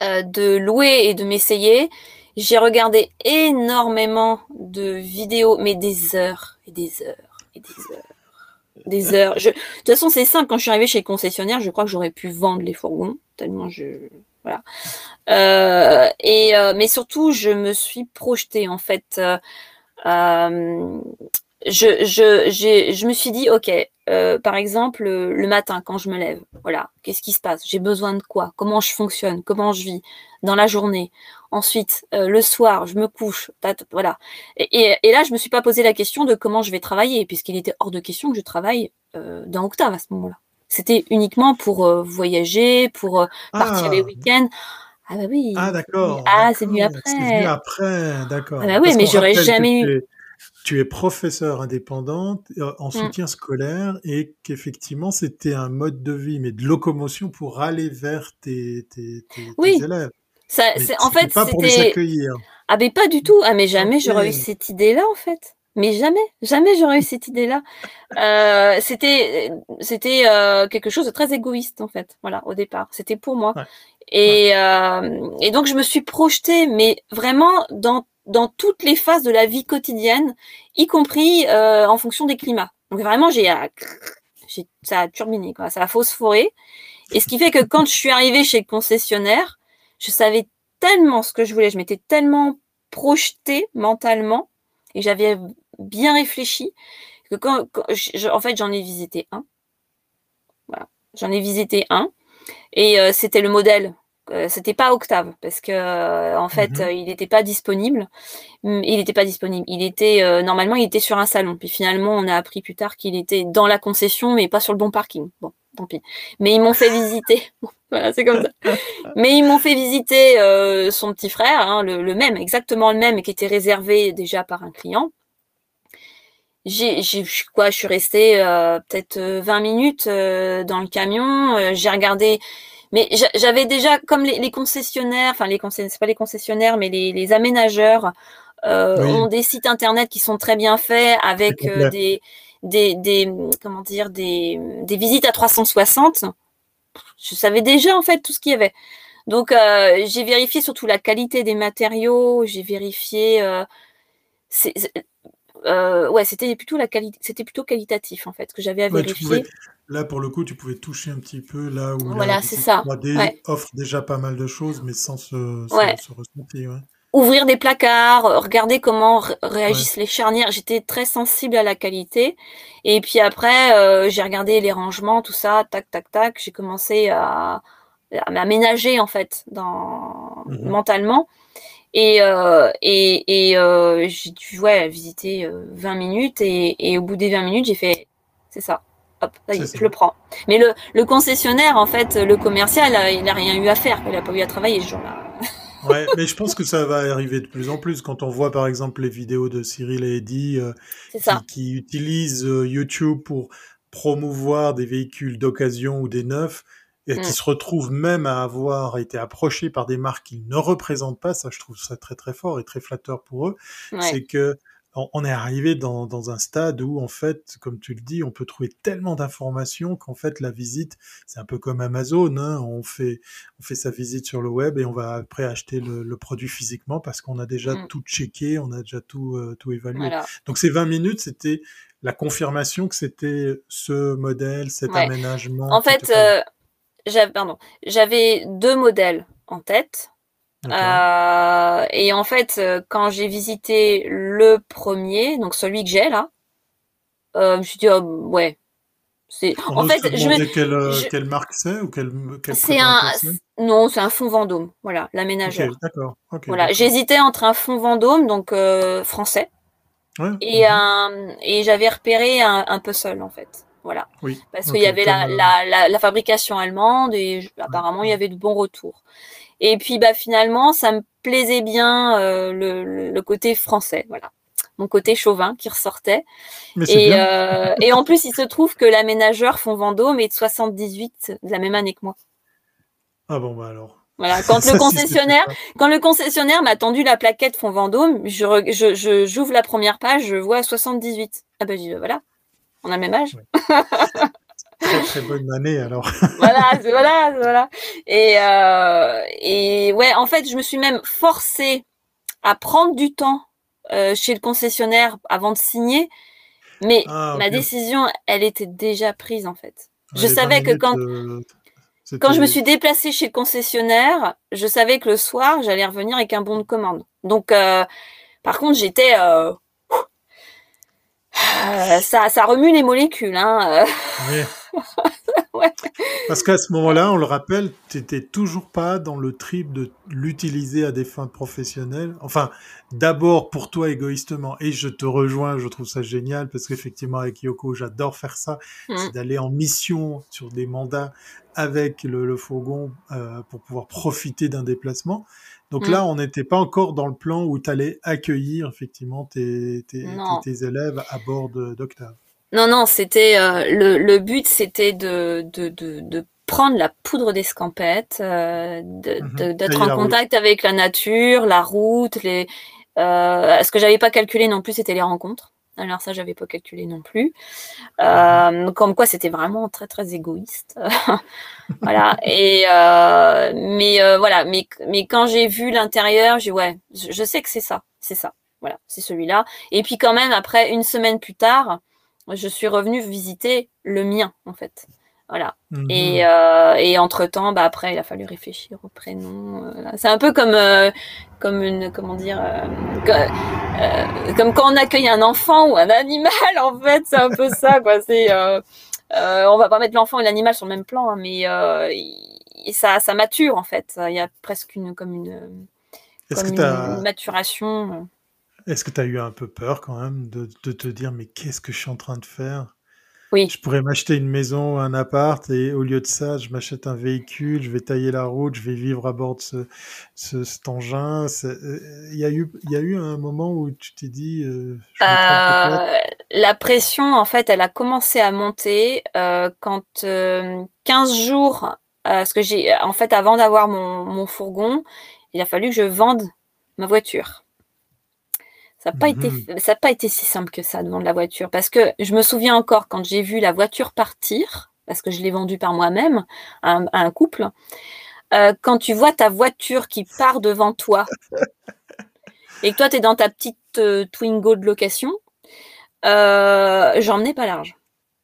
de louer et de m'essayer, j'ai regardé énormément de vidéos, mais des heures et des heures et des heures des heures. De toute façon, c'est simple. Quand je suis arrivée chez le concessionnaire, je crois que j'aurais pu vendre les fourgons, tellement je. Voilà. Euh, et, euh, mais surtout, je me suis projetée, en fait. Euh, je, je, je me suis dit, OK, euh, par exemple, le matin, quand je me lève, voilà, qu'est-ce qui se passe? J'ai besoin de quoi? Comment je fonctionne? Comment je vis dans la journée? Ensuite, euh, le soir, je me couche, voilà. Et, et, là, je me suis pas posé la question de comment je vais travailler, puisqu'il était hors de question que je travaille euh, dans Octave à ce moment-là. C'était uniquement pour voyager, pour partir les ah. week-ends. Ah bah oui. Ah d'accord. Ah, c'est venu après. C'est venu après, d'accord. Ah bah oui, mais j'aurais jamais eu tu es professeur indépendante euh, en mmh. soutien scolaire et qu'effectivement c'était un mode de vie, mais de locomotion pour aller vers tes, tes, tes, oui. élèves. Ça, en fait, pas pour les accueillir. Ah mais pas du tout. Ah mais jamais j'aurais eu cette idée-là en fait. Mais jamais, jamais j'aurais eu cette idée-là. Euh, c'était, c'était euh, quelque chose de très égoïste en fait. Voilà, au départ, c'était pour moi. Et, euh, et donc je me suis projetée, mais vraiment dans dans toutes les phases de la vie quotidienne, y compris euh, en fonction des climats. Donc vraiment, j'ai, euh, ça a turbiné, quoi, ça a phosphoré. Et ce qui fait que quand je suis arrivée chez le concessionnaire, je savais tellement ce que je voulais, je m'étais tellement projetée mentalement et j'avais bien réfléchi que quand, en fait, j'en ai visité un. Voilà, j'en ai visité un et euh, c'était le modèle euh, c'était pas Octave parce que euh, en fait mmh il n'était pas disponible. Il n'était pas disponible. Il était normalement il était sur un salon. Puis finalement on a appris plus tard qu'il était dans la concession mais pas sur le bon parking. Bon, tant pis. Mais ils m'ont fait visiter. voilà, c'est comme ça. Mais ils m'ont fait visiter son petit frère, hein, le, le, même, exactement le même, qui était réservé déjà par un client. J'ai, j'ai quoi, je suis restée peut-être 20 minutes dans le camion. j'ai regardé mais j'avais déjà, comme les, concessionnaires, enfin les concessionnaires, c'est pas les concessionnaires, mais les, aménageurs euh, ont des sites internet qui sont très bien faits avec euh, des, des, des, comment dire, des, des visites à 360. Je savais déjà en fait tout ce qu'il y avait. Donc euh, j'ai vérifié surtout la qualité des matériaux, j'ai vérifié. ouais, c'était plutôt la qualité, c'était plutôt qualitatif en fait que j'avais à vérifier. Là, pour le coup, tu pouvais toucher un petit peu là où voilà, la ça. 3D offre déjà pas mal de choses, mais sans se, ressentir. Ouvrir des placards, regarder comment réagissent les charnières. J'étais très sensible à la qualité. Et puis après, euh, j'ai regardé les rangements, tout ça, tac, tac, tac. J'ai commencé à, m'aménager en fait, dans, mmh mentalement. Et, euh, et, et euh, j'ai dû ouais, visiter 20 minutes. Et, et au bout des 20 minutes, j'ai fait, c'est ça hop, je le prends. Mais le, le, concessionnaire, en fait, le commercial, il n'a rien eu à faire, il n'a pas eu à travailler ce jour-là. Ouais, mais je pense que ça va arriver de plus en plus quand on voit par exemple les vidéos de Cyril et Eddie euh, qui, utilisent euh, YouTube pour promouvoir des véhicules d'occasion ou des neufs et qui mm. se retrouvent même à avoir été approchés par des marques qu'ils ne représentent pas. Ça, je trouve ça très très fort et très flatteur pour eux. C'est que on est arrivé dans, dans, un stade où, en fait, comme tu le dis, on peut trouver tellement d'informations qu'en fait, la visite, c'est un peu comme Amazon. Hein, on, fait, on fait sa visite sur le web et on va après acheter le, le produit physiquement parce qu'on a déjà mm. tout checké, on a déjà tout, euh, tout évalué. Donc, ces 20 minutes, c'était la confirmation que c'était ce modèle, cet aménagement. En fait, euh, j'avais, deux modèles en tête. Euh, et en fait, euh, quand j'ai visité le premier, donc celui que j'ai là, euh, je me suis dit, oh, ouais. C'est... En fait, je me... quelle, euh, quelle marque c'est ou quelle, quelle c'est un non, c'est un fond Vendôme, voilà, l'aménageur. Okay, d'accord. Okay, voilà, j'hésitais entre un fond Vendôme, donc euh, français, ouais, et mhm. un et j'avais repéré un, un puzzle en fait. Voilà. Oui. Parce qu'il y avait la, la, la, la, fabrication allemande et apparemment il y avait de bons retours. Et puis bah finalement, ça me plaisait bien euh, le, le, côté français, voilà, mon côté chauvin qui ressortait. Et, euh, et en plus, il se trouve que l'aménageur Fond Vendôme est de 78, de la même année que moi. Ah bon bah alors. Voilà, quand le concessionnaire, quand le concessionnaire m'a tendu la plaquette Fond Vendôme, je, je, j'ouvre la première page, je vois 78. Ah ben bah, voilà, on a le même âge. Très très bonne année alors. voilà, voilà, voilà. Et euh, et ouais, en fait, je me suis même forcée à prendre du temps euh, chez le concessionnaire avant de signer, mais ah, ma décision, elle était déjà prise en fait. je savais que quand euh, quand je me suis déplacée chez le concessionnaire, je savais que le soir, j'allais revenir avec un bon de commande. Donc, par contre, j'étais ça, ça remue les molécules. Hein. Parce qu'à ce moment-là, on le rappelle, tu n'étais toujours pas dans le trip de l'utiliser à des fins professionnelles. Enfin, d'abord pour toi égoïstement. Et je te rejoins, je trouve ça génial parce qu'effectivement, avec Yoko, j'adore faire ça. Mm. C'est d'aller en mission sur des mandats avec le, fourgon euh, pour pouvoir profiter d'un déplacement. Donc là, mm. on n'était pas encore dans le plan où tu allais accueillir effectivement tes, tes, tes, élèves à bord d'Octave. Non, non, c'était euh, le, le, but, c'était de, de, de, de, prendre la poudre d'escampette, euh, mhm. d'être en contact avec la nature, la route, les. Euh, ce que j'avais pas calculé non plus, c'était les rencontres. Alors ça, j'avais pas calculé non plus. Euh, mhm. comme quoi, c'était vraiment très très égoïste. voilà. Et euh, mais euh, voilà. Mais mais quand j'ai vu l'intérieur, j'ai ouais, je, sais que c'est ça, c'est ça. Voilà, c'est celui-là. Et puis quand même, après une semaine plus tard, je suis revenue visiter le mien en fait. Voilà. Et, euh, et entre temps, bah après, il a fallu réfléchir au prénom. Euh, c'est un peu comme euh, comme une comment dire comme quand on accueille un enfant ou un animal. En fait, c'est un peu ça quoi. C'est on va pas mettre l'enfant et l'animal sur le même plan, hein, mais ça ça mature en fait. Il y a presque une comme une, comme une maturation. Est-ce que tu as eu un peu peur quand même de, de te dire mais qu'est-ce que je suis en train de faire? Oui. Je pourrais m'acheter une maison, un appart, et au lieu de ça, je m'achète un véhicule, je vais tailler la route, je vais vivre à bord de ce, ce cet engin. Euh, il y, a eu, il y a eu un moment où tu t'es dit... Euh, euh, la pression, en fait, elle a commencé à monter euh, quand 15 jours, parce que j'ai, en fait, avant d'avoir mon, mon fourgon, il a fallu que je vende ma voiture. Ça n'a pas, été, mhm. pas été si simple que ça de vendre la voiture. Parce que je me souviens encore quand j'ai vu la voiture partir, parce que je l'ai vendue par moi-même à, un couple, euh, quand tu vois ta voiture qui part devant toi et que toi, tu es dans ta petite euh, Twingo de location, euh, j'en menais pas large.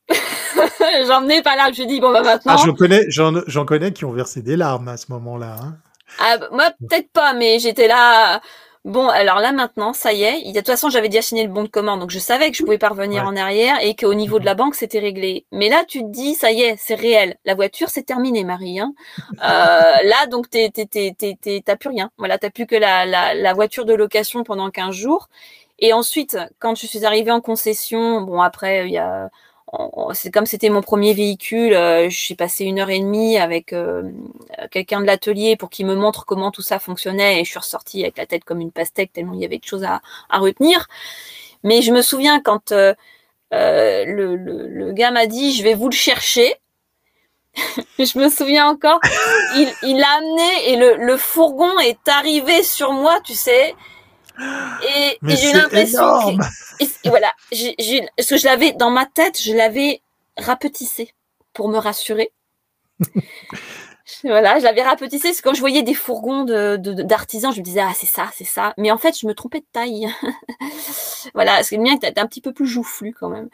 j'en menais pas large. Je dis, bon, bah maintenant. Ah, j'en connais, j'en connais qui ont versé des larmes à ce moment-là. Hein. Ah, moi, peut-être pas, mais j'étais là. Bon, alors là maintenant, ça y est. De toute façon, j'avais déjà signé le bon de commande, donc je savais que je pouvais pas revenir en arrière et qu'au niveau de la mhm. banque, c'était réglé. Mais là, tu te dis, ça y est, c'est réel. La voiture, c'est terminé, Marie. Hein. Euh, là, donc, t'es, t'as plus rien. Voilà, t'as plus que la, la, la voiture de location pendant 15 jours. Et ensuite, quand je suis arrivée en concession, bon, après, il y a c'est comme c'était mon premier véhicule, euh, j'ai passé une heure et demie avec euh, quelqu'un de l'atelier pour qu'il me montre comment tout ça fonctionnait et je suis ressortie avec la tête comme une pastèque tellement il y avait de choses à, retenir. Mais je me souviens quand euh, le, gars m'a dit je vais vous le chercher. je me souviens encore, il, l'a amené et le fourgon est arrivé sur moi, tu sais. Et, j'ai l'impression que, et, voilà, j'ai, ce que je l'avais dans ma tête, je l'avais rapetissé pour me rassurer. voilà, je l'avais rapetissé parce que quand je voyais des fourgons de, d'artisans, je me disais ah c'est ça, c'est ça. Mais en fait, je me trompais de taille. voilà, parce que le mien était un petit peu plus joufflu quand même.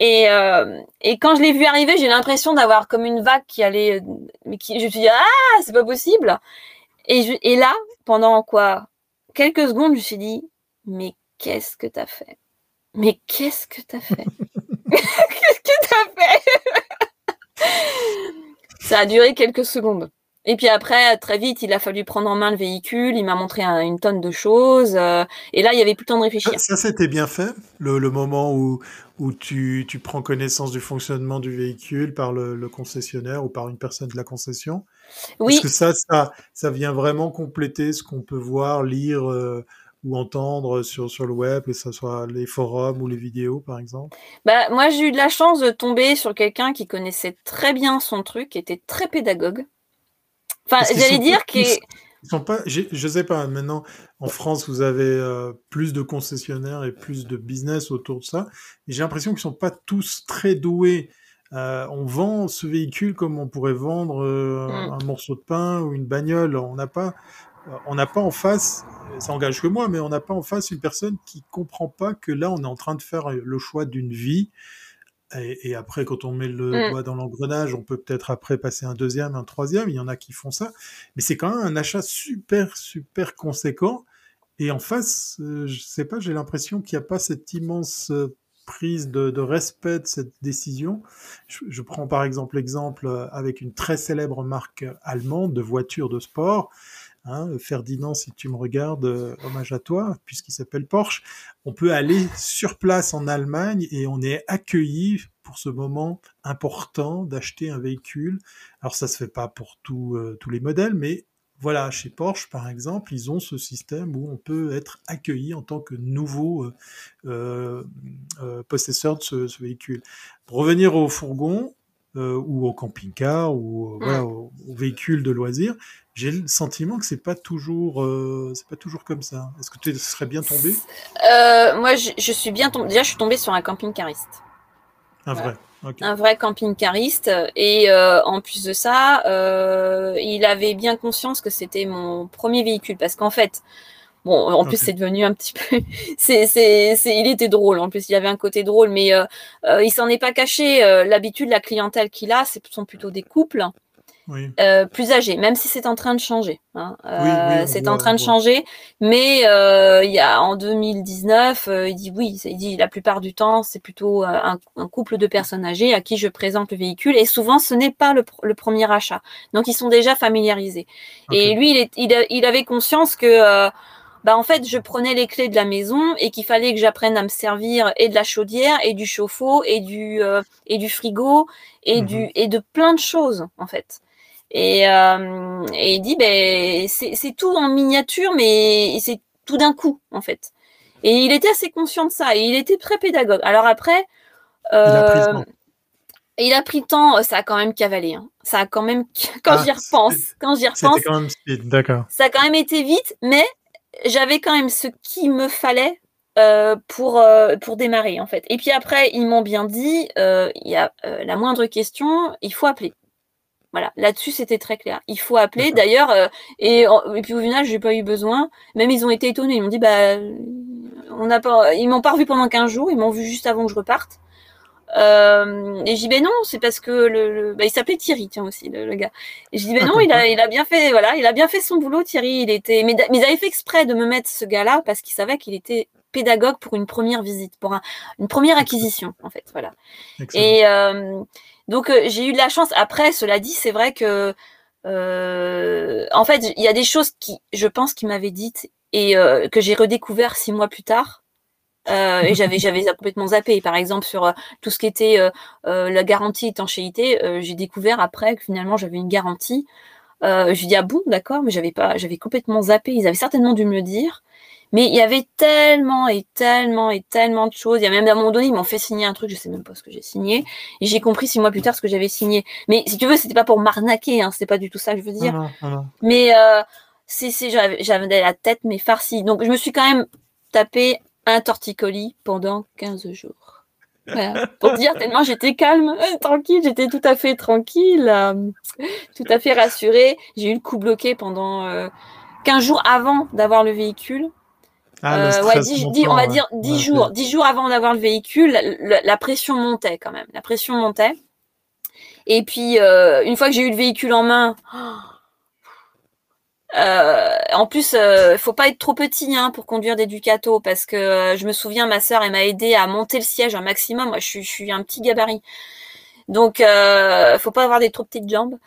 Et, euh, et quand je l'ai vu arriver, j'ai l'impression d'avoir comme une vague qui allait, mais qui, je me suis dit ah c'est pas possible. Et, je, et là, pendant quoi? Quelques secondes, je me suis dit, mais qu'est-ce que t'as fait? Mais qu'est-ce que t'as fait? Qu'est-ce que t'as fait? Ça a duré quelques secondes. Et puis après, très vite, il a fallu prendre en main le véhicule. Il m'a montré une tonne de choses. Euh, et là, il y avait plus le temps de réfléchir. Ça, c'était bien fait. Le, moment où, où tu, tu, prends connaissance du fonctionnement du véhicule par le, concessionnaire ou par une personne de la concession? Oui. Parce que ça, ça, ça vient vraiment compléter ce qu'on peut voir, lire. Euh, ou entendre sur, sur le web, que ce soit les forums ou les vidéos, par exemple? Bah, Moi, j'ai eu de la chance de tomber sur quelqu'un qui connaissait très bien son truc, qui était très pédagogue. Enfin, j'allais dire que. sont pas, je sais pas, maintenant, en France, vous avez euh, plus de concessionnaires et plus de business autour de ça. J'ai l'impression qu'ils sont pas tous très doués. Euh, on vend ce véhicule comme on pourrait vendre euh, mm. un morceau de pain ou une bagnole. On n'a pas, on n'a pas en face, ça engage que moi, mais on n'a pas en face une personne qui comprend pas que là, on est en train de faire le choix d'une vie et, après, quand on met le mmh. doigt dans l'engrenage, on peut peut-être après passer un deuxième, un troisième. Il y en a qui font ça. Mais c'est quand même un achat super, super conséquent. Et en face, euh, je sais pas, j'ai l'impression qu'il n'y a pas cette immense euh, prise de, respect de cette décision. Je, prends par exemple l'exemple euh, avec une très célèbre marque allemande de voitures de sport. Hein, Ferdinand, si tu me regardes, hommage à toi, puisqu'il s'appelle Porsche on peut aller sur place en Allemagne et on est accueilli pour ce moment important d'acheter un véhicule. Alors ça se fait pas pour euh, tous les modèles, mais voilà, chez Porsche par exemple, ils ont ce système où on peut être accueilli en tant que nouveau euh, euh, possesseur de ce, véhicule. Pour revenir au fourgon, ou au camping-car ou mmh. au, véhicule de loisirs, j'ai le sentiment que c'est pas toujours euh, c'est pas toujours comme ça. Est-ce que tu serais bien tombé? Euh, Moi, je, suis bien tombé. Déjà, je suis tombée sur un camping-cariste. Un vrai. Un vrai camping-cariste. Et euh, en plus de ça, il avait bien conscience que c'était mon premier véhicule. Parce qu'en fait, bon, en plus, c'est devenu un petit peu. c'est, c'est, c'est, il était drôle. En plus, il avait un côté drôle. Mais il s'en est pas caché. L'habitude, la clientèle qu'il a, ce sont plutôt des couples. Euh, plus âgé, même si c'est en train de changer. Hein. Euh, c'est en train de changer, mais euh, il y a en 2019, il dit oui, il dit la plupart du temps c'est plutôt un, couple de personnes âgées à qui je présente le véhicule, et souvent ce n'est pas le, premier achat, donc ils sont déjà familiarisés. Et lui, il, il, avait conscience que bah en fait je prenais les clés de la maison et qu'il fallait que j'apprenne à me servir et de la chaudière et du chauffe-eau et du et du frigo et mmh du et de plein de choses en fait. Et, euh, et il dit, ben, c'est tout en miniature, mais c'est tout d'un coup, en fait. Et il était assez conscient de ça, et il était très pédagogue. Alors après, euh, il a pris le temps, ça a quand même cavalé. Hein. Ça a quand même, quand ah, j'y repense, quand j'y repense, quand même. Ça a quand même été vite, mais j'avais quand même ce qu'il me fallait euh, pour euh, pour démarrer en fait. Et puis après, ils m'ont bien dit, euh, il y a la moindre question, il faut appeler. Voilà, là-dessus c'était très clair. Il faut appeler. D'ailleurs, euh, et, et, puis au final, j'ai pas eu besoin. Même ils ont été étonnés. Ils m'ont dit, bah, on n'a pas, ils m'ont pas revu pendant 15 jours. Ils m'ont vu juste avant que je reparte. Euh, et j'ai dit, ben non, c'est parce que le, bah, il s'appelait Thierry, tiens aussi, le, gars. Et j'ai dit, ben non, il a, il a bien fait, voilà, il a bien fait son boulot, Thierry. Il était, mais, mais ils avaient fait exprès de me mettre ce gars-là parce qu'ils savaient qu'il était pédagogue pour une première visite, pour une première acquisition, en fait, voilà. Et euh, donc euh, j'ai eu de la chance. Après, cela dit, c'est vrai que euh, en fait, il y a des choses qui, je pense, qui m'avaient dites et euh, que j'ai redécouvert six mois plus tard. et j'avais j'avais complètement zappé. Par exemple, sur tout ce qui était la garantie étanchéité, j'ai découvert après que finalement j'avais une garantie. je lui dis ah bon, d'accord, mais j'avais pas, j'avais complètement zappé. Ils avaient certainement dû me le dire. Mais il y avait tellement et tellement et tellement de choses. Il y a même à un moment donné, ils m'ont fait signer un truc, je sais même pas ce que j'ai signé. Et j'ai compris six mois plus tard ce que j'avais signé. Mais si tu veux, c'était pas pour m'arnaquer, hein, c'était pas du tout ça que je veux dire. Mais euh, c'est, j'avais la tête mais farcie. Donc je me suis quand même tapé un torticolis pendant 15 jours. Voilà. Pour dire tellement j'étais calme, euh, tranquille, j'étais tout à fait tranquille, euh, tout à fait rassurée. J'ai eu le coup bloqué pendant euh, 15 jours avant d'avoir le véhicule. Ah, euh, ouais, on va dire 10 jours, 10 jours avant d'avoir le véhicule, la, pression montait quand même. La pression montait. Et puis, euh, une fois que j'ai eu le véhicule en main, euh, en plus, il faut pas être trop petit hein, pour conduire des Ducato parce que je me souviens, ma sœur, elle m'a aidé à monter le siège un maximum. Moi, je suis, je suis un petit gabarit. Donc, euh, faut pas avoir des trop petites jambes.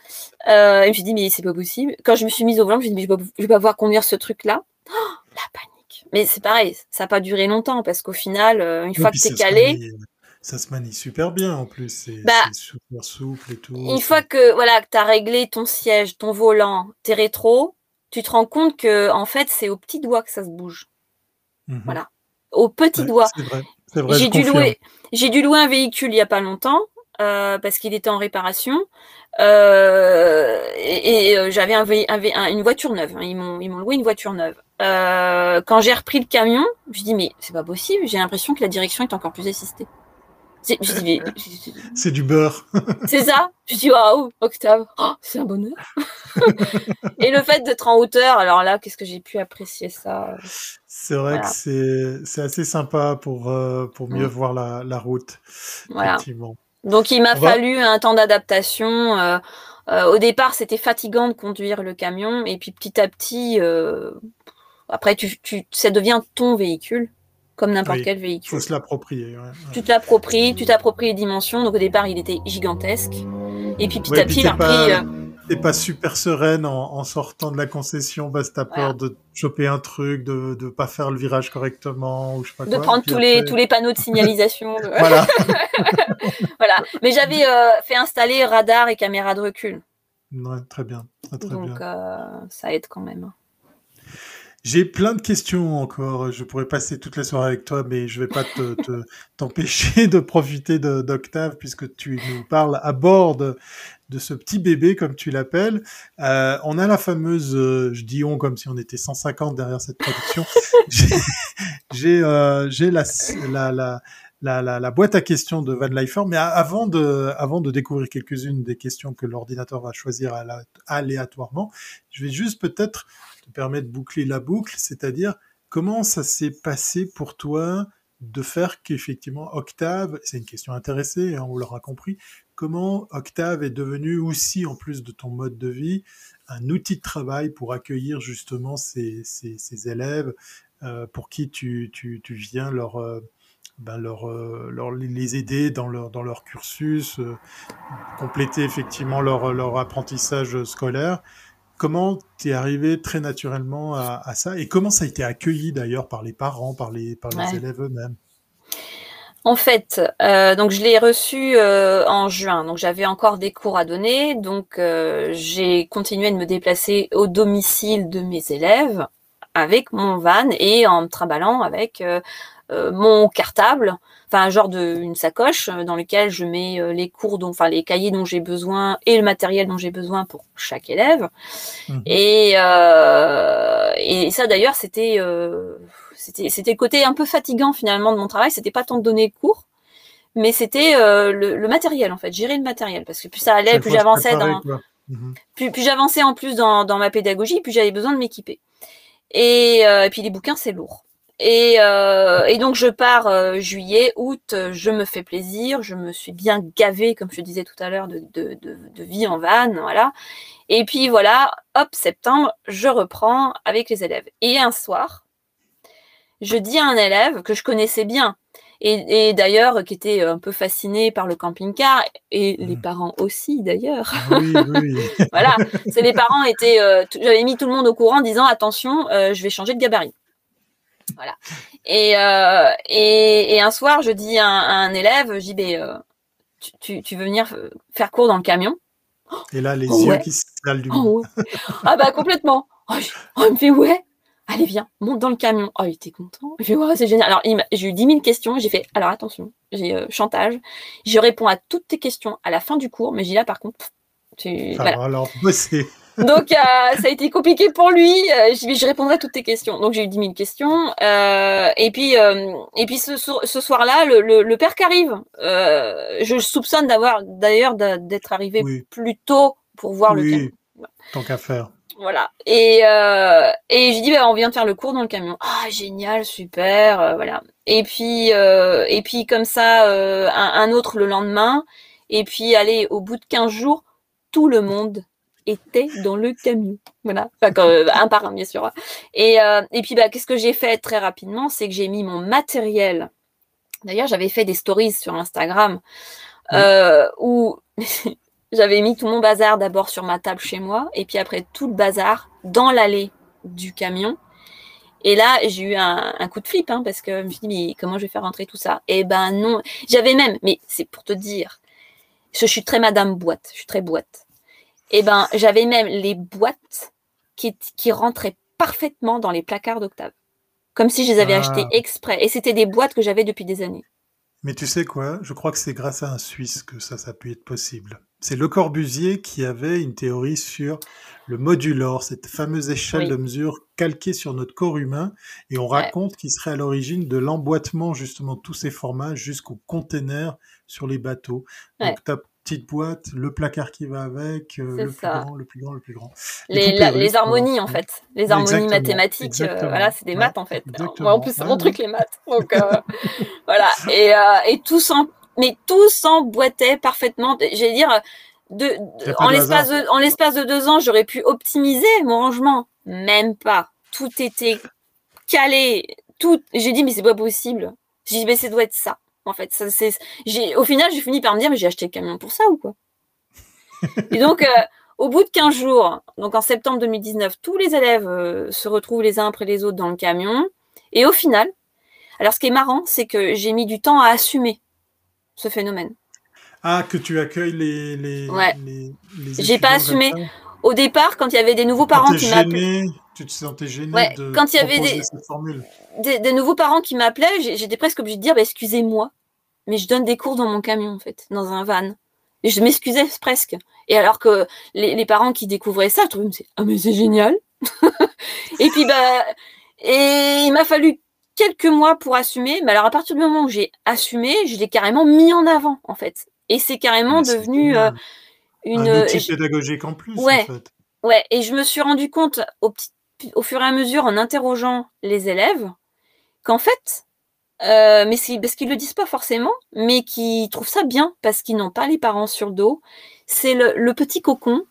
Euh, et je me suis dit, mais c'est pas possible. Quand je me suis mise au volant, je me suis dit, mais je vais pas, je vais pas pouvoir conduire ce truc-là. Oh, la panique. Mais c'est pareil, ça n'a pas duré longtemps parce qu'au final, euh, une Oui, fois que ça se calé, manie, ça se manie super bien en plus. C'est bah, super souple et tout. une fois que voilà que tu as réglé ton siège, ton volant, tes rétros, tu te rends compte que en fait, c'est au petit doigt que ça se bouge. Mhm. Voilà. Au petit Ouais, doigt. c'est vrai. C'est vrai, J'ai dû louer, dû louer un véhicule il y a pas longtemps euh, parce qu'il était en réparation euh, et, et, euh, j'avais un, une voiture neuve. hein. Ils m'ont ils m'ont loué une voiture neuve. Euh, quand j'ai repris le camion, je dit mais c'est pas possible. J'ai l'impression que la direction est encore plus assistée. C'est du beurre. c'est ça. Je dit waouh Octave, oh, c'est un bonheur. et le fait d'être en hauteur, alors là qu'est-ce que j'ai pu apprécier ça? C'est vrai Voilà. que c'est c'est assez sympa pour, euh, pour mieux Mm. voir la, la route. Voilà. Effectivement. Donc il m'a va- fallu un temps d'adaptation. euh, euh, au départ, c'était fatigant de conduire le camion, et puis petit à petit, euh, après, tu, tu, ça devient ton véhicule, comme n'importe Oui, quel Il véhicule. faut se l'approprier. ouais, ouais. Tu te l'appropries, tu t'appropries les dimensions. Donc au départ, il était gigantesque, et puis petit Ouais, à petit, il a repris. Euh, t'es pas super sereine en, en sortant de la concession parce que t'as Voilà. peur de choper un truc, de de pas faire le virage correctement ou je sais pas de quoi. prendre tous les après- tous les panneaux de signalisation. de- Voilà. voilà. Mais j'avais euh, fait installer radar et caméra de recul, Ouais, très bien. Très donc bien. euh, ça aide quand même. J'ai plein de questions encore. Je pourrais passer toute la soirée avec toi, mais je vais pas te, te- t'empêcher de profiter d'Octave puisque tu nous parles à bord de, de ce petit bébé, comme tu l'appelles. Euh, on a la fameuse, euh, je dis on comme si on était 150 derrière cette production. J'ai euh, la, la, la, la, la, la boîte à questions de Van Leifer, mais avant de, avant de découvrir quelques-unes des questions que l'ordinateur va choisir aléatoirement, je vais juste peut-être te permettre de boucler la boucle, c'est-à-dire comment ça s'est passé pour toi de faire qu'effectivement Octave, c'est une question intéressée, hein, on l'aura compris, comment Octave est devenu aussi, en plus de ton mode de vie, un outil de travail pour accueillir justement ces, ces, élèves euh, pour qui tu, tu, tu viens leur, euh, ben leur, euh, leur, les aider dans leur, dans leur cursus, compléter effectivement leur, leur apprentissage scolaire. Comment t'es arrivé très naturellement à, à ça et comment ça a été accueilli d'ailleurs par les parents, par les, par les Ouais. élèves eux-mêmes? En fait, euh, donc je l'ai reçu euh, en juin, donc j'avais encore des cours à donner, donc euh, j'ai continué de me déplacer au domicile de mes élèves avec mon van et en me trimballant avec euh, mon cartable, enfin un genre de une sacoche euh, dans lequel je mets euh, les cours, dont, enfin les cahiers dont j'ai besoin et le matériel dont j'ai besoin pour chaque élève. Mhm. Et, euh, et ça d'ailleurs c'était euh, c'était c'était le côté un peu fatigant finalement de mon travail. C'était pas tant de donner cours, mais c'était euh, le, le matériel en fait, gérer le matériel parce que plus ça allait, plus j'avançais dans. Mhm. plus, plus j'avançais en plus dans, dans ma pédagogie, plus j'avais besoin de m'équiper. Et, euh, et puis les bouquins c'est lourd. Et, euh, et donc je pars euh, juillet, août, euh, je me fais plaisir, je me suis bien gavée, comme je disais tout à l'heure, de, de, de, de vie en van, voilà. Et puis voilà, hop, septembre, je reprends avec les élèves. Et un soir, je dis à un élève que je connaissais bien, et, et d'ailleurs qui était un peu fasciné par le camping-car, et les Mhm. parents aussi d'ailleurs. Oui, oui, oui. voilà, c'est les parents étaient, euh, j'avais mis tout le monde au courant en disant attention, euh, je vais changer de gabarit. Voilà. Et, euh, et, et un soir, je dis à un, à un élève, je dis, ben, euh, tu, tu, tu veux venir faire cours dans le camion? Et là, les Oh, yeux ouais. qui s'allument. Oh, ouais. Ah bah complètement. Oh, je- oh, il me fait ouais. Allez viens, monte dans le camion. Oh il était content. Fait ouais c'est génial. Alors j'ai eu 10 000 questions. J'ai fait alors attention, j'ai euh, chantage. Je réponds à toutes tes questions à la fin du cours, mais j'ai là par contre. Tu... Voilà. alors bosser. Donc euh, ça a été compliqué pour lui. Euh, je, je répondrai à toutes tes questions. Donc j'ai eu 10 000 questions. Euh, et puis euh, et puis ce, soir- ce soir-là, le, le, le père qui arrive, euh, je soupçonne d'avoir d'ailleurs d'a- d'être arrivé Oui. plus tôt pour voir le camion. Oui, tant qu'à faire. Voilà. Et, euh, et j'ai dit, bah, on vient de faire le cours dans le camion. Ah, génial, super, euh, voilà. Et puis, euh, et puis comme ça, euh, un, un autre le lendemain. Et puis, allez, au bout de 15 jours, tout le monde était dans le camion. Voilà. Enfin, quand- euh, un par un, bien sûr. Et, euh, et puis, bah, qu'est-ce que j'ai fait très rapidement? C'est que j'ai mis mon matériel. D'ailleurs, j'avais fait des stories sur Instagram euh, où j'avais mis tout mon bazar d'abord sur ma table chez moi, et puis après tout le bazar dans l'allée du camion. Et là, j'ai eu un, coup de flip, hein, parce que je me suis dit, mais comment je vais faire rentrer tout ça? Eh ben non, j'avais même, mais c'est pour te dire, je suis très madame boîte, je suis très boîte. Eh ben, j'avais même les boîtes qui, qui rentraient parfaitement dans les placards d'Octave. Comme si je les avais ah. achetées exprès. Et c'était des boîtes que j'avais depuis des années. Mais tu sais quoi? Je crois que c'est grâce à un Suisse que ça, ça a pu être possible. C'est Le Corbusier qui avait une théorie sur le modulor, cette fameuse échelle de mesure calquée sur notre corps humain. Et on raconte qu'il serait à l'origine de l'emboîtement justement de tous ces formats jusqu'aux containers sur les bateaux. Donc, petite boîte, le placard qui va avec, euh, le plus grand, le plus grand, le plus grand. Les, harmonies en fait, les harmonies mathématiques, euh, voilà, c'est des maths en fait. en plus, c'est mon truc les maths. Donc euh, voilà, et, et tout mais tout s'emboîtait parfaitement. J'allais dire, de, en l'espace de, en l'espace de deux ans, j'aurais pu optimiser mon rangement, même pas. Tout était calé, tout. J'ai dit mais c'est pas possible. J'ai dit mais ça doit être ça en fait. Ça, j'ai, au final, j'ai fini par me dire, mais j'ai acheté le camion pour ça ou quoi? Et donc, euh, au bout de 15 jours, donc en septembre 2019, tous les élèves euh, se retrouvent les uns après les autres dans le camion. Et au final, alors ce qui est marrant, c'est que j'ai mis du temps à assumer ce phénomène. Ah, que tu accueilles les. les, ouais. j'ai pas assumé. Au départ, quand il y avait des nouveaux parents qui m'appelaient. Tu te sentais gêné de quand il y avait des, des, nouveaux parents qui m'appelaient, j'étais presque obligée de dire bah, excusez-moi, mais je donne des cours dans mon camion en fait, dans un van. Et je m'excusais presque. Et alors que les, parents qui découvraient ça, je trouvais ah mais c'est génial. et puis bah et il m'a fallu quelques mois pour assumer. Mais alors à partir du moment où j'ai assumé, je l'ai carrément mis en avant en fait. Et c'est carrément devenu euh, une un outil pédagogique en plus. Ouais, en fait. ouais. Et je me suis rendu compte au petit au fur et à mesure, en interrogeant les élèves, qu'en fait, euh, mais parce qu'ils le disent pas forcément, mais qui trouvent ça bien parce qu'ils n'ont pas les parents sur le dos. C'est le, petit cocon.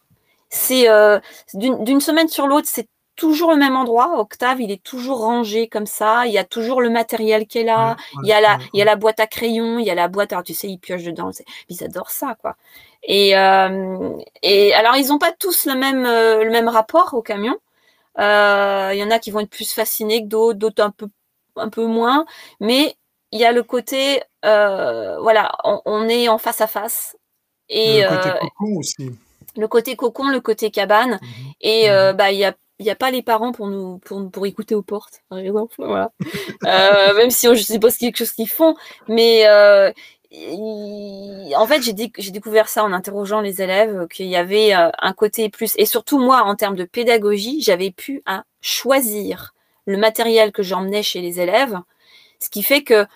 C'est euh, d'une semaine sur l'autre, c'est toujours le même endroit. Octave, il est toujours rangé comme ça. Il y a toujours le matériel qui est là. il y a la, il y a la boîte à crayons. Il y a la boîte. Alors tu sais, ils piochent dedans. Ils adorent ça, quoi. Et, euh, et alors ils n'ont pas tous le même, le même rapport au camion. Euh, il y en a qui vont être plus fascinés que d'autres, d'autres un peu, un peu moins. Mais il y a le côté, euh, voilà, on, est en face à face. Et, le côté euh, cocon aussi. Le côté cocon, le côté cabane. Mhm. Et mhm. bah, il y a il n'y a pas les parents pour nous pour, pour écouter aux portes, par exemple. Voilà. euh, même si on, je sais pas quelque chose qu'ils font, mais euh, en fait, j'ai découvert ça en interrogeant les élèves, qu'il y avait euh, un côté plus, et surtout moi, en termes de pédagogie, j'avais pu à hein, choisir le matériel que j'emmenais chez les élèves, ce qui fait que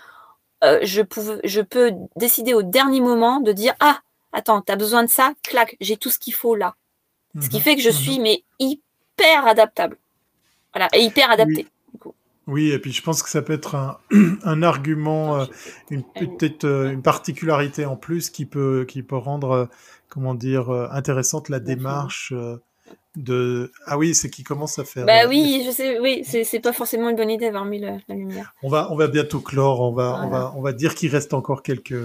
euh, je, pouvais, je peux décider au dernier moment de dire ah attends tu as besoin de ça clac j'ai tout ce qu'il faut là ce qui mhm. fait que je mhm. suis mais hyper adaptable. Voilà et hyper adapté oui, et puis je pense que ça peut être un, un argument, euh, une peut-être euh, une particularité en plus qui peut qui peut rendre euh, comment dire intéressante la démarche de ah oui c'est qui commence à faire bah oui je sais oui c'est pas forcément une bonne idée d'avoir mis la, lumière. On va on va bientôt clore on va on va on va dire qu'il reste encore quelques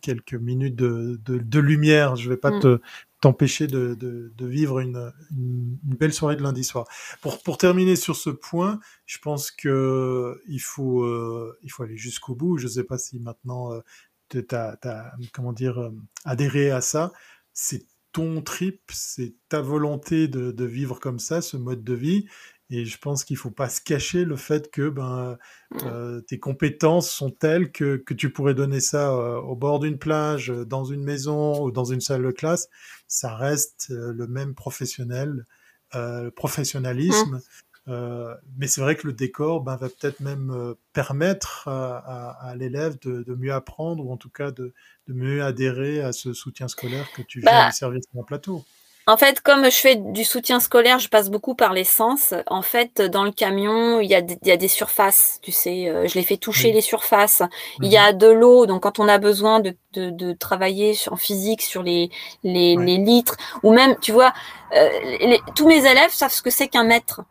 quelques minutes de, de, de lumière. Je vais pas mm. te t'empêcher de, de, de, vivre une, une, belle soirée de lundi soir. Pour, pour terminer sur ce point, je pense que il faut, euh, il faut aller jusqu'au bout. Je ne sais pas si maintenant euh, tu as, comment dire, euh, adhéré à ça. C'est ton trip, c'est ta volonté de, de, vivre comme ça, ce mode de vie. Et je pense qu'il faut pas se cacher le fait que ben, euh, tes compétences sont telles que, que tu pourrais donner ça euh, au bord d'une plage, dans une maison ou dans une salle de classe. Ça reste euh, le même professionnel, euh, professionnalisme. Mmh. mais c'est vrai que le décor ben, va peut-être même permettre à, à, à l'élève de, de, mieux apprendre ou en tout cas de, de mieux adhérer à ce soutien scolaire que tu viens bah, de servir sur mon plateau. En fait, comme je fais du soutien scolaire, je passe beaucoup par l'essence. En fait, dans le camion, il y a, des surfaces, tu sais, euh, je les fais toucher les surfaces. Il y a mhm. de l'eau, donc quand on a besoin de, travailler en physique sur les, les, litres, ou même, tu vois, euh, tous mes élèves savent ce que c'est qu'un mètre.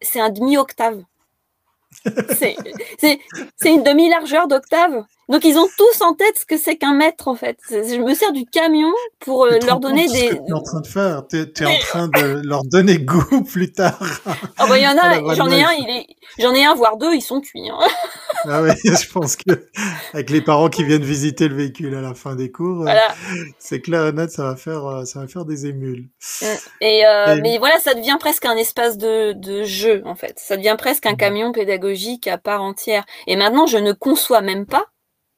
C'est un demi-octave. c'est une demi-largeur d'octave. Donc ils ont tous en tête ce que c'est qu'un maître en fait. Je me sers du camion pour euh, leur donner des. Tu es en train de faire. Tu es, en train de leur donner goût plus tard. Ah bah il y en a. J'en ai un. Il est. J'en ai un voire deux. Ils sont cuits. Hein. ah oui, je pense que avec les parents qui viennent visiter le véhicule à la fin des cours, euh, c'est clair et net, ça va faire euh, ça va faire des émules. Et, euh, mais voilà, ça devient presque un espace de, de jeu en fait. Ça devient presque un camion pédagogique à part entière. Et maintenant, je ne conçois même pas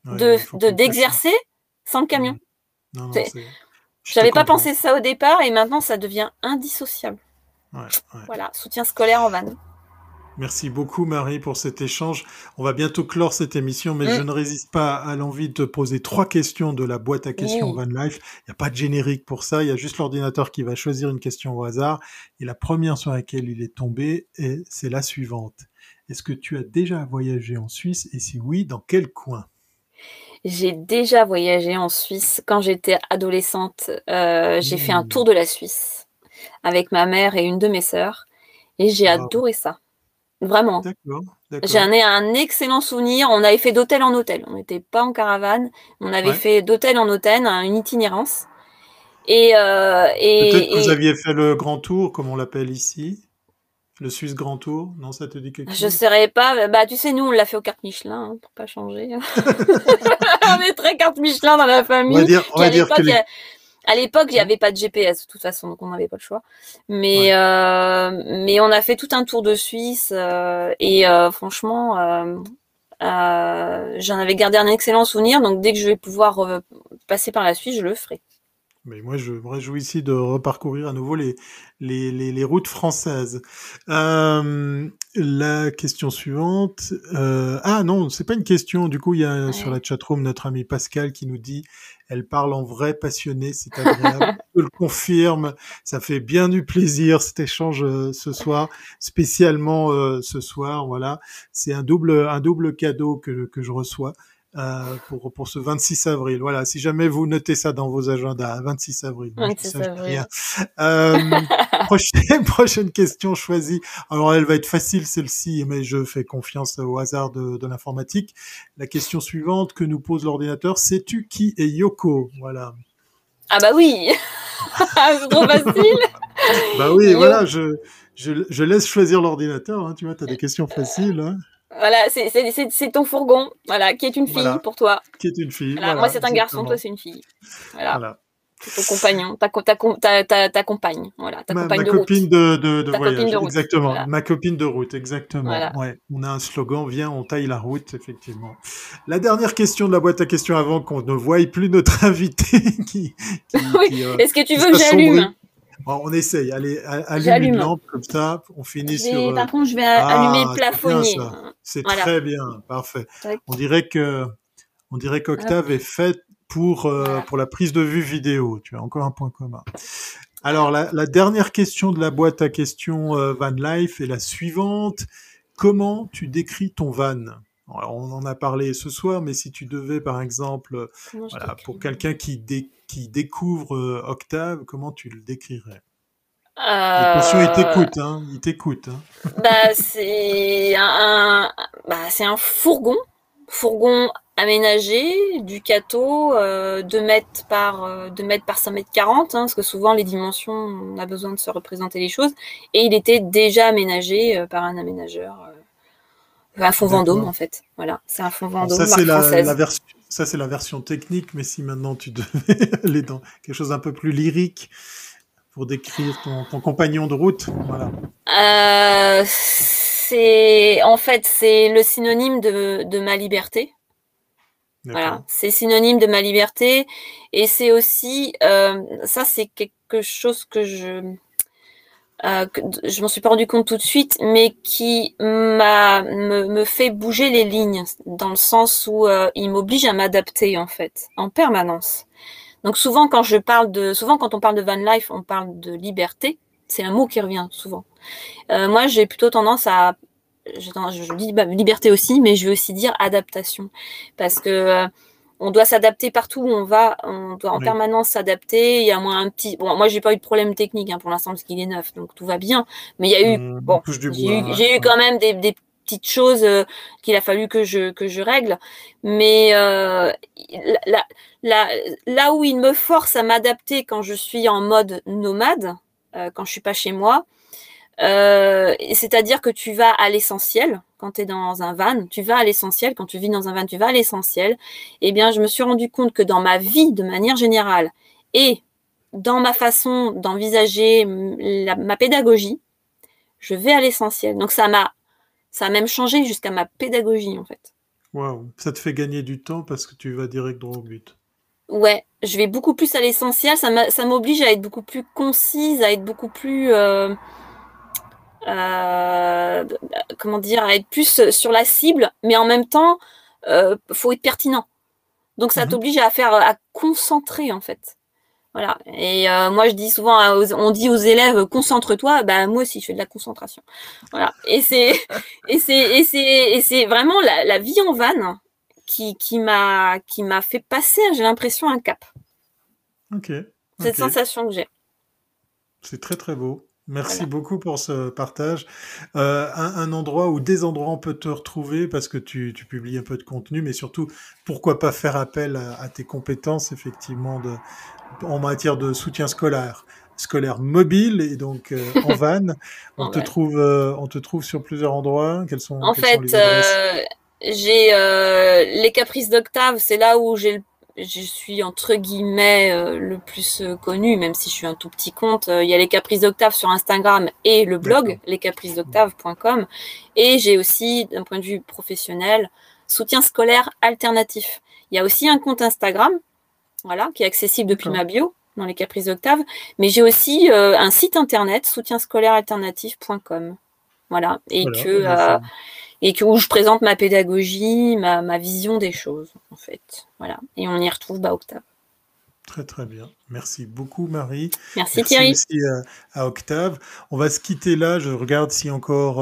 de d'exercer sans le camion. Mmh. Je n'avais pas pensé ça au départ et maintenant ça devient indissociable. Voilà, soutien scolaire en van. Merci beaucoup Marie pour cet échange. On va bientôt clore cette émission, mais mmh. je ne résiste pas à l'envie de te poser trois questions de la boîte à questions Van Life. Il n'y a pas de générique pour ça, il y a juste l'ordinateur qui va choisir une question au hasard. Et la première sur laquelle il est tombé, c'est la suivante. Est-ce que tu as déjà voyagé en Suisse? Et si oui, dans quel coin? J'ai déjà voyagé en Suisse quand j'étais adolescente. Euh, j'ai fait un mmh. tour de la Suisse avec ma mère et une de mes sœurs et j'ai adoré ça. Vraiment. J'en ai un excellent souvenir. On avait fait d'hôtel en hôtel. On n'était pas en caravane. On avait fait d'hôtel en hôtel, une itinérance. Et, euh, et peut-être que vous aviez fait le grand tour, comme on l'appelle ici. Le Suisse Grand Tour, non, ça te dit quelque chose Je ne saurais pas. Bah, tu sais, nous, on l'a fait aux cartes Michelin, hein, pour pas changer. on est très carte Michelin dans la famille. On va dire, on va dire que À l'époque, il n'y avait pas de GPS de toute façon, donc on n'avait pas le choix. Mais euh, mais on a fait tout un tour de Suisse euh, et euh, franchement, j'en avais gardé un excellent souvenir. Donc dès que je vais pouvoir passer par la Suisse, je le ferai. Mais moi, je me réjouis ici de reparcourir à nouveau les, les, les, les routes françaises. Euh, la question suivante. Euh, ah non, c'est pas une question. Du coup, il y a sur la chatroom notre ami Pascal qui nous dit elle parle en vrai passionné, c'est agréable. Je le confirme. Ça fait bien du plaisir cet échange euh, ce soir, spécialement euh, ce soir. Voilà, c'est un double un double cadeau que, que je reçois. Euh, pour, pour ce 26 avril. Voilà, si jamais vous notez ça dans vos agendas, 26 avril. 26 avril. Euh, prochaine, prochaine question choisie. Alors, elle va être facile celle-ci, mais je fais confiance au hasard de, de l'informatique. La question suivante que nous pose l'ordinateur, sais-tu qui est Yoko? Voilà. Ah bah oui C'est trop facile Bah oui, voilà, je, je, je, laisse choisir l'ordinateur. Hein, tu vois, tu as des questions faciles. Hein. Voilà, c'est ton fourgon, voilà, qui est une fille pour toi. Qui est une fille. moi, c'est un garçon, toi, c'est une fille. Voilà. Ton compagnon, ta, ta, ta, ta, compagne, voilà, ta ma, compagne ma de copine route. de, de, de voyage, de exactement. Ma copine de route, exactement. Ouais, on a un slogan, viens, on taille la route, effectivement. La dernière question de la boîte à questions avant qu'on ne voie plus notre invité qui. qui, oui. Euh, Est-ce que tu veux que j'allume on essaye. Allez, allume une lampe comme ça. On finit sur. Par contre, je vais allumer le ah, plafonnier. C'est très bien, parfait. On dirait que, on dirait qu'Octave est fait pour euh, pour la prise de vue vidéo. Tu as encore un point commun. Alors la, la dernière question de la boîte à questions euh, Van Life est la suivante. Comment tu décris ton van? On en a parlé ce soir, mais si tu devais, par exemple, voilà, pour quelqu'un qui, dé découvre euh, Octave, comment tu le décrirais? Euh... il t'écoute, hein, il t'écoute. Hein. Bah, c'est un, bah, c'est un fourgon, fourgon aménagé, Ducato, euh, 2 mètres par euh, 2 mètres par 5 mètres 40, hein, parce que souvent les dimensions, on a besoin de se représenter les choses, et il était déjà aménagé euh, par un aménageur, euh, un fond Vendôme en fait. Voilà, c'est un fond Vendôme. ça c'est la, la, version, ça, c'est la version technique, mais si maintenant tu devais aller dans quelque chose un peu plus lyrique pour décrire ton, compagnon de route, voilà. Euh, c'est en fait c'est le synonyme de, de ma liberté. Voilà, c'est synonyme de ma liberté et c'est aussi euh, ça c'est quelque chose que je euh, je m'en suis pas rendu compte tout de suite, mais qui m'a me, me, fait bouger les lignes dans le sens où euh, il m'oblige à m'adapter en fait, en permanence. Donc souvent quand je parle de, souvent quand on parle de van life, on parle de liberté. C'est un mot qui revient souvent. Euh, moi, j'ai plutôt tendance à, je, je dis bah, liberté aussi, mais je veux aussi dire adaptation, parce que euh, on doit s'adapter partout où on va, on doit en permanence s'adapter. Il y a moins un petit, bon, moi j'ai pas eu de problème technique hein, pour l'instant parce qu'il est neuf, donc tout va bien. Mais il y a eu, mmh, bon, j'ai eu, eu, quand même des, des, petites choses qu'il a fallu que je que je règle. Mais là, là où il me force à m'adapter quand je suis en mode nomade, quand je suis pas chez moi, euh, c'est-à-dire que tu vas à l'essentiel quand tu es dans un van, tu vas à l'essentiel, quand tu vis dans un van, tu vas à l'essentiel. Eh bien, je me suis rendu compte que dans ma vie, de manière générale, et dans ma façon d'envisager ma pédagogie, je vais à l'essentiel. Donc ça m'a ça a même changé jusqu'à ma pédagogie en fait. Waouh, ça te fait gagner du temps parce que tu vas direct droit au but. Ouais, je vais beaucoup plus à l'essentiel, ça m'oblige à être beaucoup plus concise, à être beaucoup plus euh, euh, comment dire, à être plus sur la cible, mais en même temps, euh, faut être pertinent. Donc ça mhm. t'oblige à faire, à concentrer en fait. Voilà. Et euh, moi, je dis souvent, on dit aux élèves, concentre-toi. Bah moi aussi, je fais de la concentration. Voilà. Et c'est, et c'est, et c'est, et c'est vraiment la, vie en vanne qui, qui m'a, qui m'a fait passer, j'ai l'impression, un cap. Ok. Cette sensation que j'ai. C'est très très beau. Merci beaucoup pour ce partage. Euh, un, endroit ou des endroits on peut te retrouver parce que tu, publies un peu de contenu, mais surtout, pourquoi pas faire appel à, tes compétences, effectivement, de, en matière de soutien scolaire scolaire mobile et donc euh, en van. On te trouve, euh, on te trouve sur plusieurs endroits. Quels sont En fait, j'ai les caprices d'octave. C'est là où j'ai le je suis entre guillemets euh, le plus euh, connu, même si je suis un tout petit compte. Euh, il y a les Caprices d'Octave sur Instagram et le blog lescapricesdoctave.com. Et j'ai aussi, d'un point de vue professionnel, soutien scolaire alternatif. Il y a aussi un compte Instagram, voilà, qui est accessible depuis ma bio dans les Caprices d'Octave. Mais j'ai aussi un site internet soutienscolaire-alternatif.com. Voilà, et que et où je présente ma pédagogie, ma, ma, vision des choses, en fait. Voilà. Et on y retrouve bah, Octave. Très très bien. Merci beaucoup Marie. Merci, Thierry. Merci à, Octave. On va se quitter là. Je regarde si encore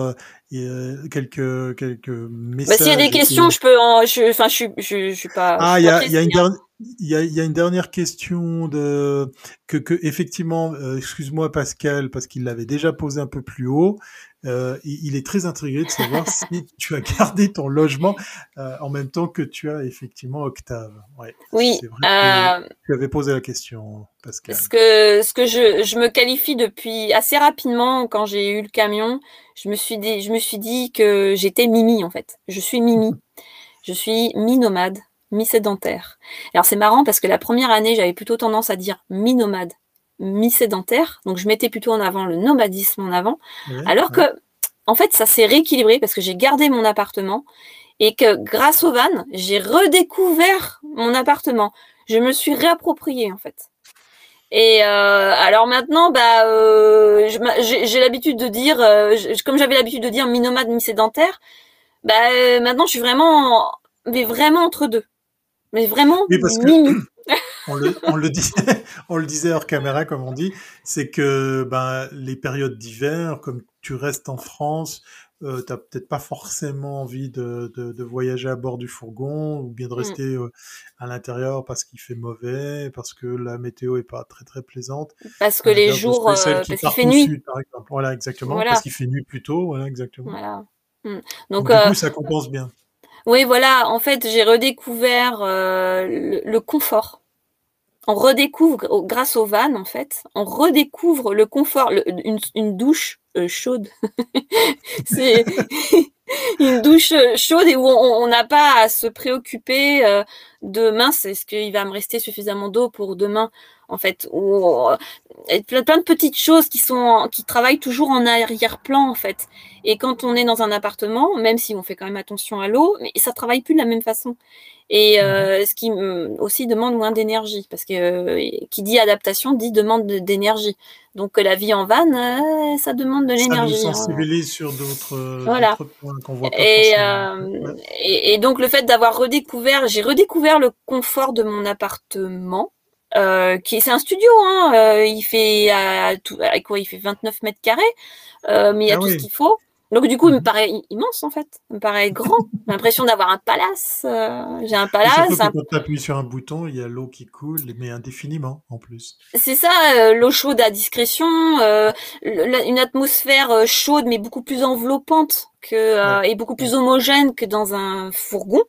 euh, quelques quelques messages. Bah, s'il y a des questions, je peux. En, je, enfin, je, je, je suis pas. Ah, il y a, y a une dernière. Il y, a, y a, une dernière question de que, que effectivement, euh, excuse-moi Pascal, parce qu'il l'avait déjà posé un peu plus haut. Euh, il est très intrigué de savoir si tu as gardé ton logement euh, en même temps que tu as effectivement Octave. Ouais, oui. Euh, tu avais posé la question, Pascal. Ce que, ce que je, je me qualifie depuis assez rapidement quand j'ai eu le camion, je me suis dit, je me suis dit que j'étais Mimi en fait. Je suis Mimi. Je suis mi-nomade, mi-sédentaire. Alors c'est marrant parce que la première année, j'avais plutôt tendance à dire mi-nomade, mi-sédentaire. Donc, je mettais plutôt en avant le nomadisme en avant. alors que, en fait, ça s'est rééquilibré parce que j'ai gardé mon appartement et que grâce au van, j'ai redécouvert mon appartement. Je me suis réapproprié, en fait. Et euh, alors maintenant, bah, euh, j'ai l'habitude de dire, euh, comme j'avais l'habitude de dire mi-nomade, mi-sédentaire, bah, maintenant je suis vraiment, mais vraiment entre deux. Mais vraiment, oui, parce que on, le, on, le disait, on le disait hors caméra, comme on dit, c'est que ben, les périodes d'hiver, comme tu restes en France, euh, tu n'as peut-être pas forcément envie de, de, de, voyager à bord du fourgon ou bien de mm. rester euh, à l'intérieur parce qu'il fait mauvais, parce que la météo est pas très très plaisante. Parce que euh, les jours, euh, parce qu'il fait nuit. par exemple. Voilà, exactement. Parce qu'il fait nuit plus tôt, voilà, exactement. Voilà. Mm. Donc, Donc, du coup, ça compense bien. Oui, voilà. En fait, j'ai redécouvert le, confort on redécouvre, grâce au van en fait, on redécouvre le confort, une, douche euh, chaude. c'est une douche chaude et où on n'a pas à se préoccuper euh, de mince, est-ce qu'il va me rester suffisamment d'eau pour demain en fait, ou euh, plein, plein de petites choses qui sont qui travaillent toujours en arrière-plan en fait. Et quand on est dans un appartement, même si on fait quand même attention à l'eau, mais ça travaille plus de la même façon et euh, ce qui aussi demande moins d'énergie parce que euh, qui dit adaptation dit demande d'énergie. Donc la vie en van, euh, ça demande de l'énergie. Ça nous hein. sur d'autres voilà. points qu'on voit pas et, et, et, donc le fait d'avoir redécouvert, j'ai redécouvert le confort de mon appartement. qui c'est un studio, hein, il fait à, quoi Il fait 29 mètres carrés, mais il y a ah tout ce qu'il faut. Donc du coup, il me mhm. paraît immense en fait. Il me paraît grand. J'ai l'impression d'avoir un palace. Euh, j'ai un palace. Un... Quand tu appuies sur un bouton, il y a l'eau qui coule, mais indéfiniment en plus. C'est ça, euh, l'eau chaude à discrétion, euh, une atmosphère chaude mais beaucoup plus enveloppante. que est beaucoup plus homogène que dans un fourgon.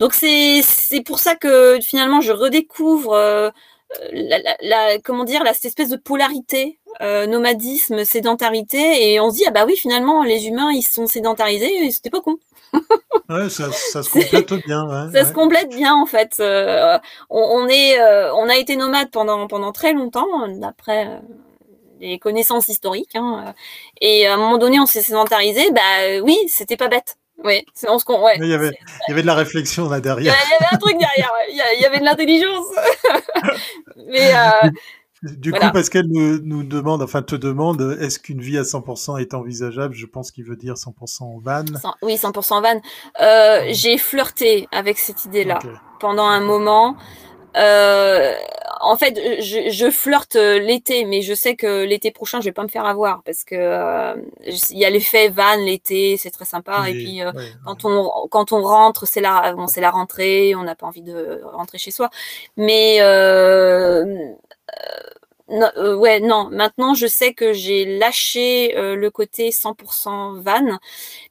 donc c'est c'est pour ça que finalement je redécouvre la, la, comment dire cette espèce de polarité nomadisme sédentarité et on se dit ah bah oui finalement les humains ils sont sédentarisés c'était pas con ouais, ça, ça, se complète bien. Ouais, ça se complète bien en fait. Euh, on, on, est, euh, on a été nomade pendant pendant très longtemps, d'après euh, les connaissances historiques. Hein, et à un moment donné, on s'est sédentarisé. Bah oui, c'était pas bête. Oui, c'est on se ouais, il y avait il y avait de la réflexion là derrière. Il y avait un truc derrière. Il y avait de l'intelligence. Mais du coup, Pascal nous, nous, demande, enfin te demande, est-ce qu'une vie à 100% est envisageable? Je pense qu'il veut dire 100% van. oui, 100% van. Euh, J'ai flirté avec cette idée-là pendant un moment. Euh, en fait, je, je flirte l'été, mais je sais que l'été prochain, je vais pas me faire avoir parce que euh, il y a l'effet van l'été, c'est très sympa. et puis euh, quand on quand on rentre, c'est la bon, c'est la rentrée, on n'a pas envie de rentrer chez soi. Mais euh, euh, ouais, non. Maintenant, je sais que j'ai lâché euh, le côté 100% van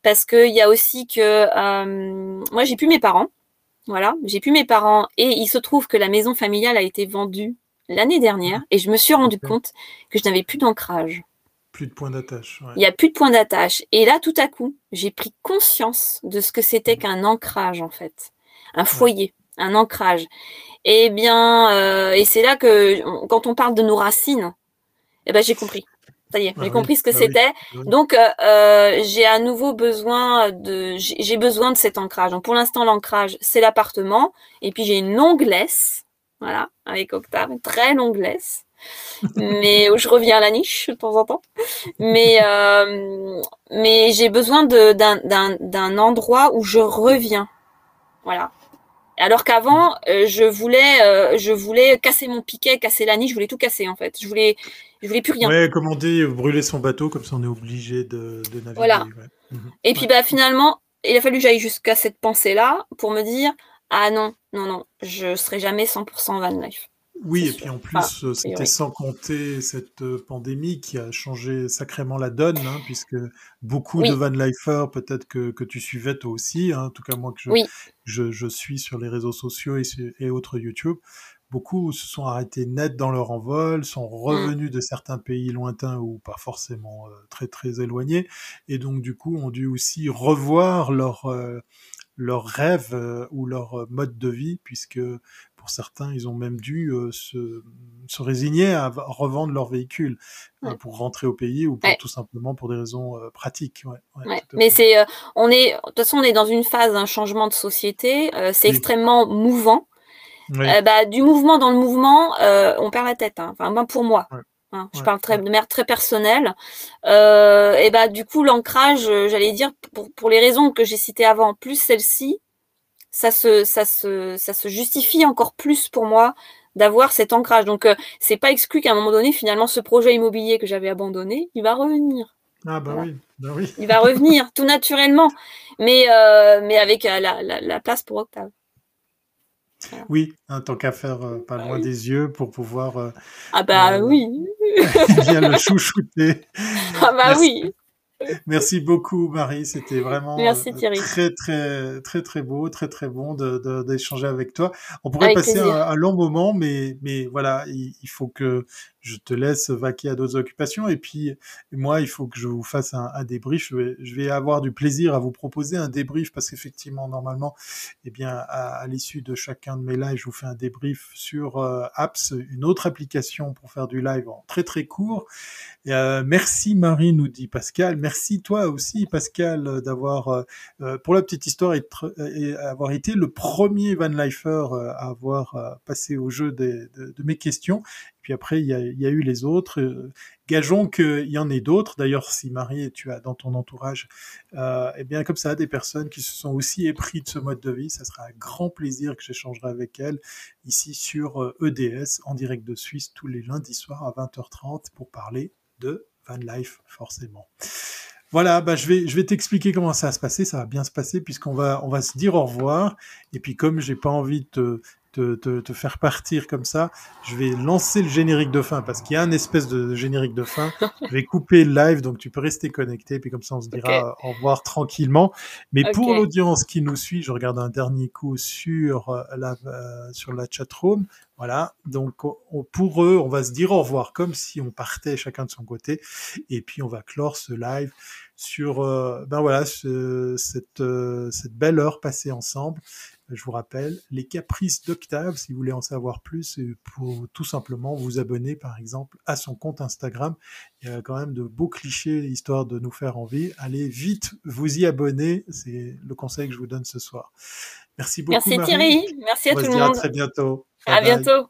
parce que il y a aussi que euh, moi j'ai plus mes parents. Voilà, j'ai plus mes parents et il se trouve que la maison familiale a été vendue l'année dernière et je me suis rendu compte que je n'avais plus d'ancrage. Plus de point d'attache. Il n'y a plus de point d'attache. Et là, tout à coup, j'ai pris conscience de ce que c'était mmh. qu'un ancrage en fait, un foyer, un ancrage. Eh bien, euh, et c'est là que quand on parle de nos racines, eh ben j'ai compris. Ça y est, j'ai ah compris ce que ah c'était. Ah Donc, euh, euh, j'ai à nouveau besoin de, j'ai besoin de cet ancrage. Donc, pour l'instant, l'ancrage, c'est l'appartement. Et puis, j'ai une longue laisse, voilà, avec Octave, une très longue laisse. mais où je reviens à la niche de temps en temps. Mais euh, mais j'ai besoin d'un endroit où je reviens. Voilà. Alors qu'avant, euh, je voulais, euh, je voulais casser mon piquet, casser la niche, je voulais tout casser en fait. Je voulais, je voulais plus rien. Ouais, comme on dit, brûler son bateau, comme ça on est obligé de, de naviguer. Voilà. Mhm. Et puis bah finalement, il a fallu que j'aille jusqu'à cette pensée-là pour me dire, ah non, non, non, je serai jamais 100% van life. Oui, et puis en plus, euh, c'était sans compter cette euh, pandémie qui a changé sacrément la donne, hein, puisque beaucoup de van lifers, peut-être que, que, tu suivais toi aussi, hein, en tout cas moi que je, je, je, suis sur les réseaux sociaux et, et, autres YouTube, beaucoup se sont arrêtés net dans leur envol, sont mmh. revenus de certains pays lointains ou pas forcément euh, très très éloignés, et donc du coup ont dû aussi revoir leur leur rêve ou leur mode de vie, puisque pour certains, ils ont même dû euh, se, se, résigner à revendre leur véhicule euh, pour rentrer au pays ou tout simplement pour des raisons euh, pratiques. Ouais, Mais c'est, on est, de toute façon, on est dans une phase d'un changement de société. c'est extrêmement mouvant. Bah, du mouvement dans le mouvement, on perd la tête. Hein. Enfin, ben pour moi. Hein. je parle très, de manière très personnelle. et bah du coup l'ancrage, j'allais dire pour, pour les raisons que j'ai citées avant, plus celle-ci, ça se, ça se, ça se justifie encore plus pour moi d'avoir cet ancrage. Donc, euh, c'est pas exclu qu'à un moment donné, finalement, ce projet immobilier que j'avais abandonné, il va revenir. Ah bah, oui, bah oui. Il va revenir tout naturellement, mais euh, mais avec euh, la, la, la, place pour Octave. Oui, hein, tant qu'à faire pas bah loin des yeux pour pouvoir. ah bah oui. bien le chouchouter. Ah bah oui. Merci beaucoup Marie, c'était vraiment euh, très très très très beau, très très bon d'échanger de, avec toi. On pourrait passer un, long moment, mais mais voilà, il, il faut que je te laisse vaquer à d'autres occupations. Et puis, moi, il faut que je vous fasse un, un débrief. Je vais, je vais, avoir du plaisir à vous proposer un débrief parce qu'effectivement, normalement, eh bien, à, l'issue de chacun de mes lives, je vous fais un débrief sur euh, Apps, une autre application pour faire du live en très très court. Euh, merci Marie, nous dit Pascal. Merci toi aussi, Pascal, d'avoir, euh, euh pour la petite histoire, être, avoir été le premier Van Lifer à avoir passé au jeu de, mes questions. Puis après, il y a, eu les autres. Euh, gageons qu'il y en ait d'autres. D'ailleurs, si Marie, tu as dans ton entourage, euh, eh bien comme ça, des personnes qui se sont aussi épris de ce mode de vie, ça sera un grand plaisir que j'échangerai avec elles ici sur EDS euh, e en direct de Suisse tous les lundis soirs à 20h30 pour parler de life forcément. Voilà, bah je vais, je vais t'expliquer comment ça va se passer. Ça va bien se passer puisqu'on va, on va se dire au revoir. Et puis comme j'ai pas envie de te te, te, faire partir comme ça, je vais lancer le générique de fin parce qu'il y a un espèce de générique de fin. je vais couper le live, donc tu peux rester connecté, puis comme ça on se dira okay. au revoir tranquillement. Mais okay. pour l'audience qui nous suit, je regarde un dernier coup sur euh, la euh, sur la chatroom. Voilà, donc on, pour eux, on va se dire au revoir comme si on partait chacun de son côté, et puis on va clore ce live sur euh, ben voilà ce, cette euh, cette belle heure passée ensemble je vous rappelle, les caprices d'Octave, si vous voulez en savoir plus, pour tout simplement vous abonner, par exemple, à son compte Instagram. Il y a quand même de beaux clichés, histoire de nous faire envie. Allez vite, vous y abonner. C'est le conseil que je vous donne ce soir. Merci beaucoup. Merci Marie. Thierry. Merci à On tout le monde. À très bientôt. À bye. bientôt.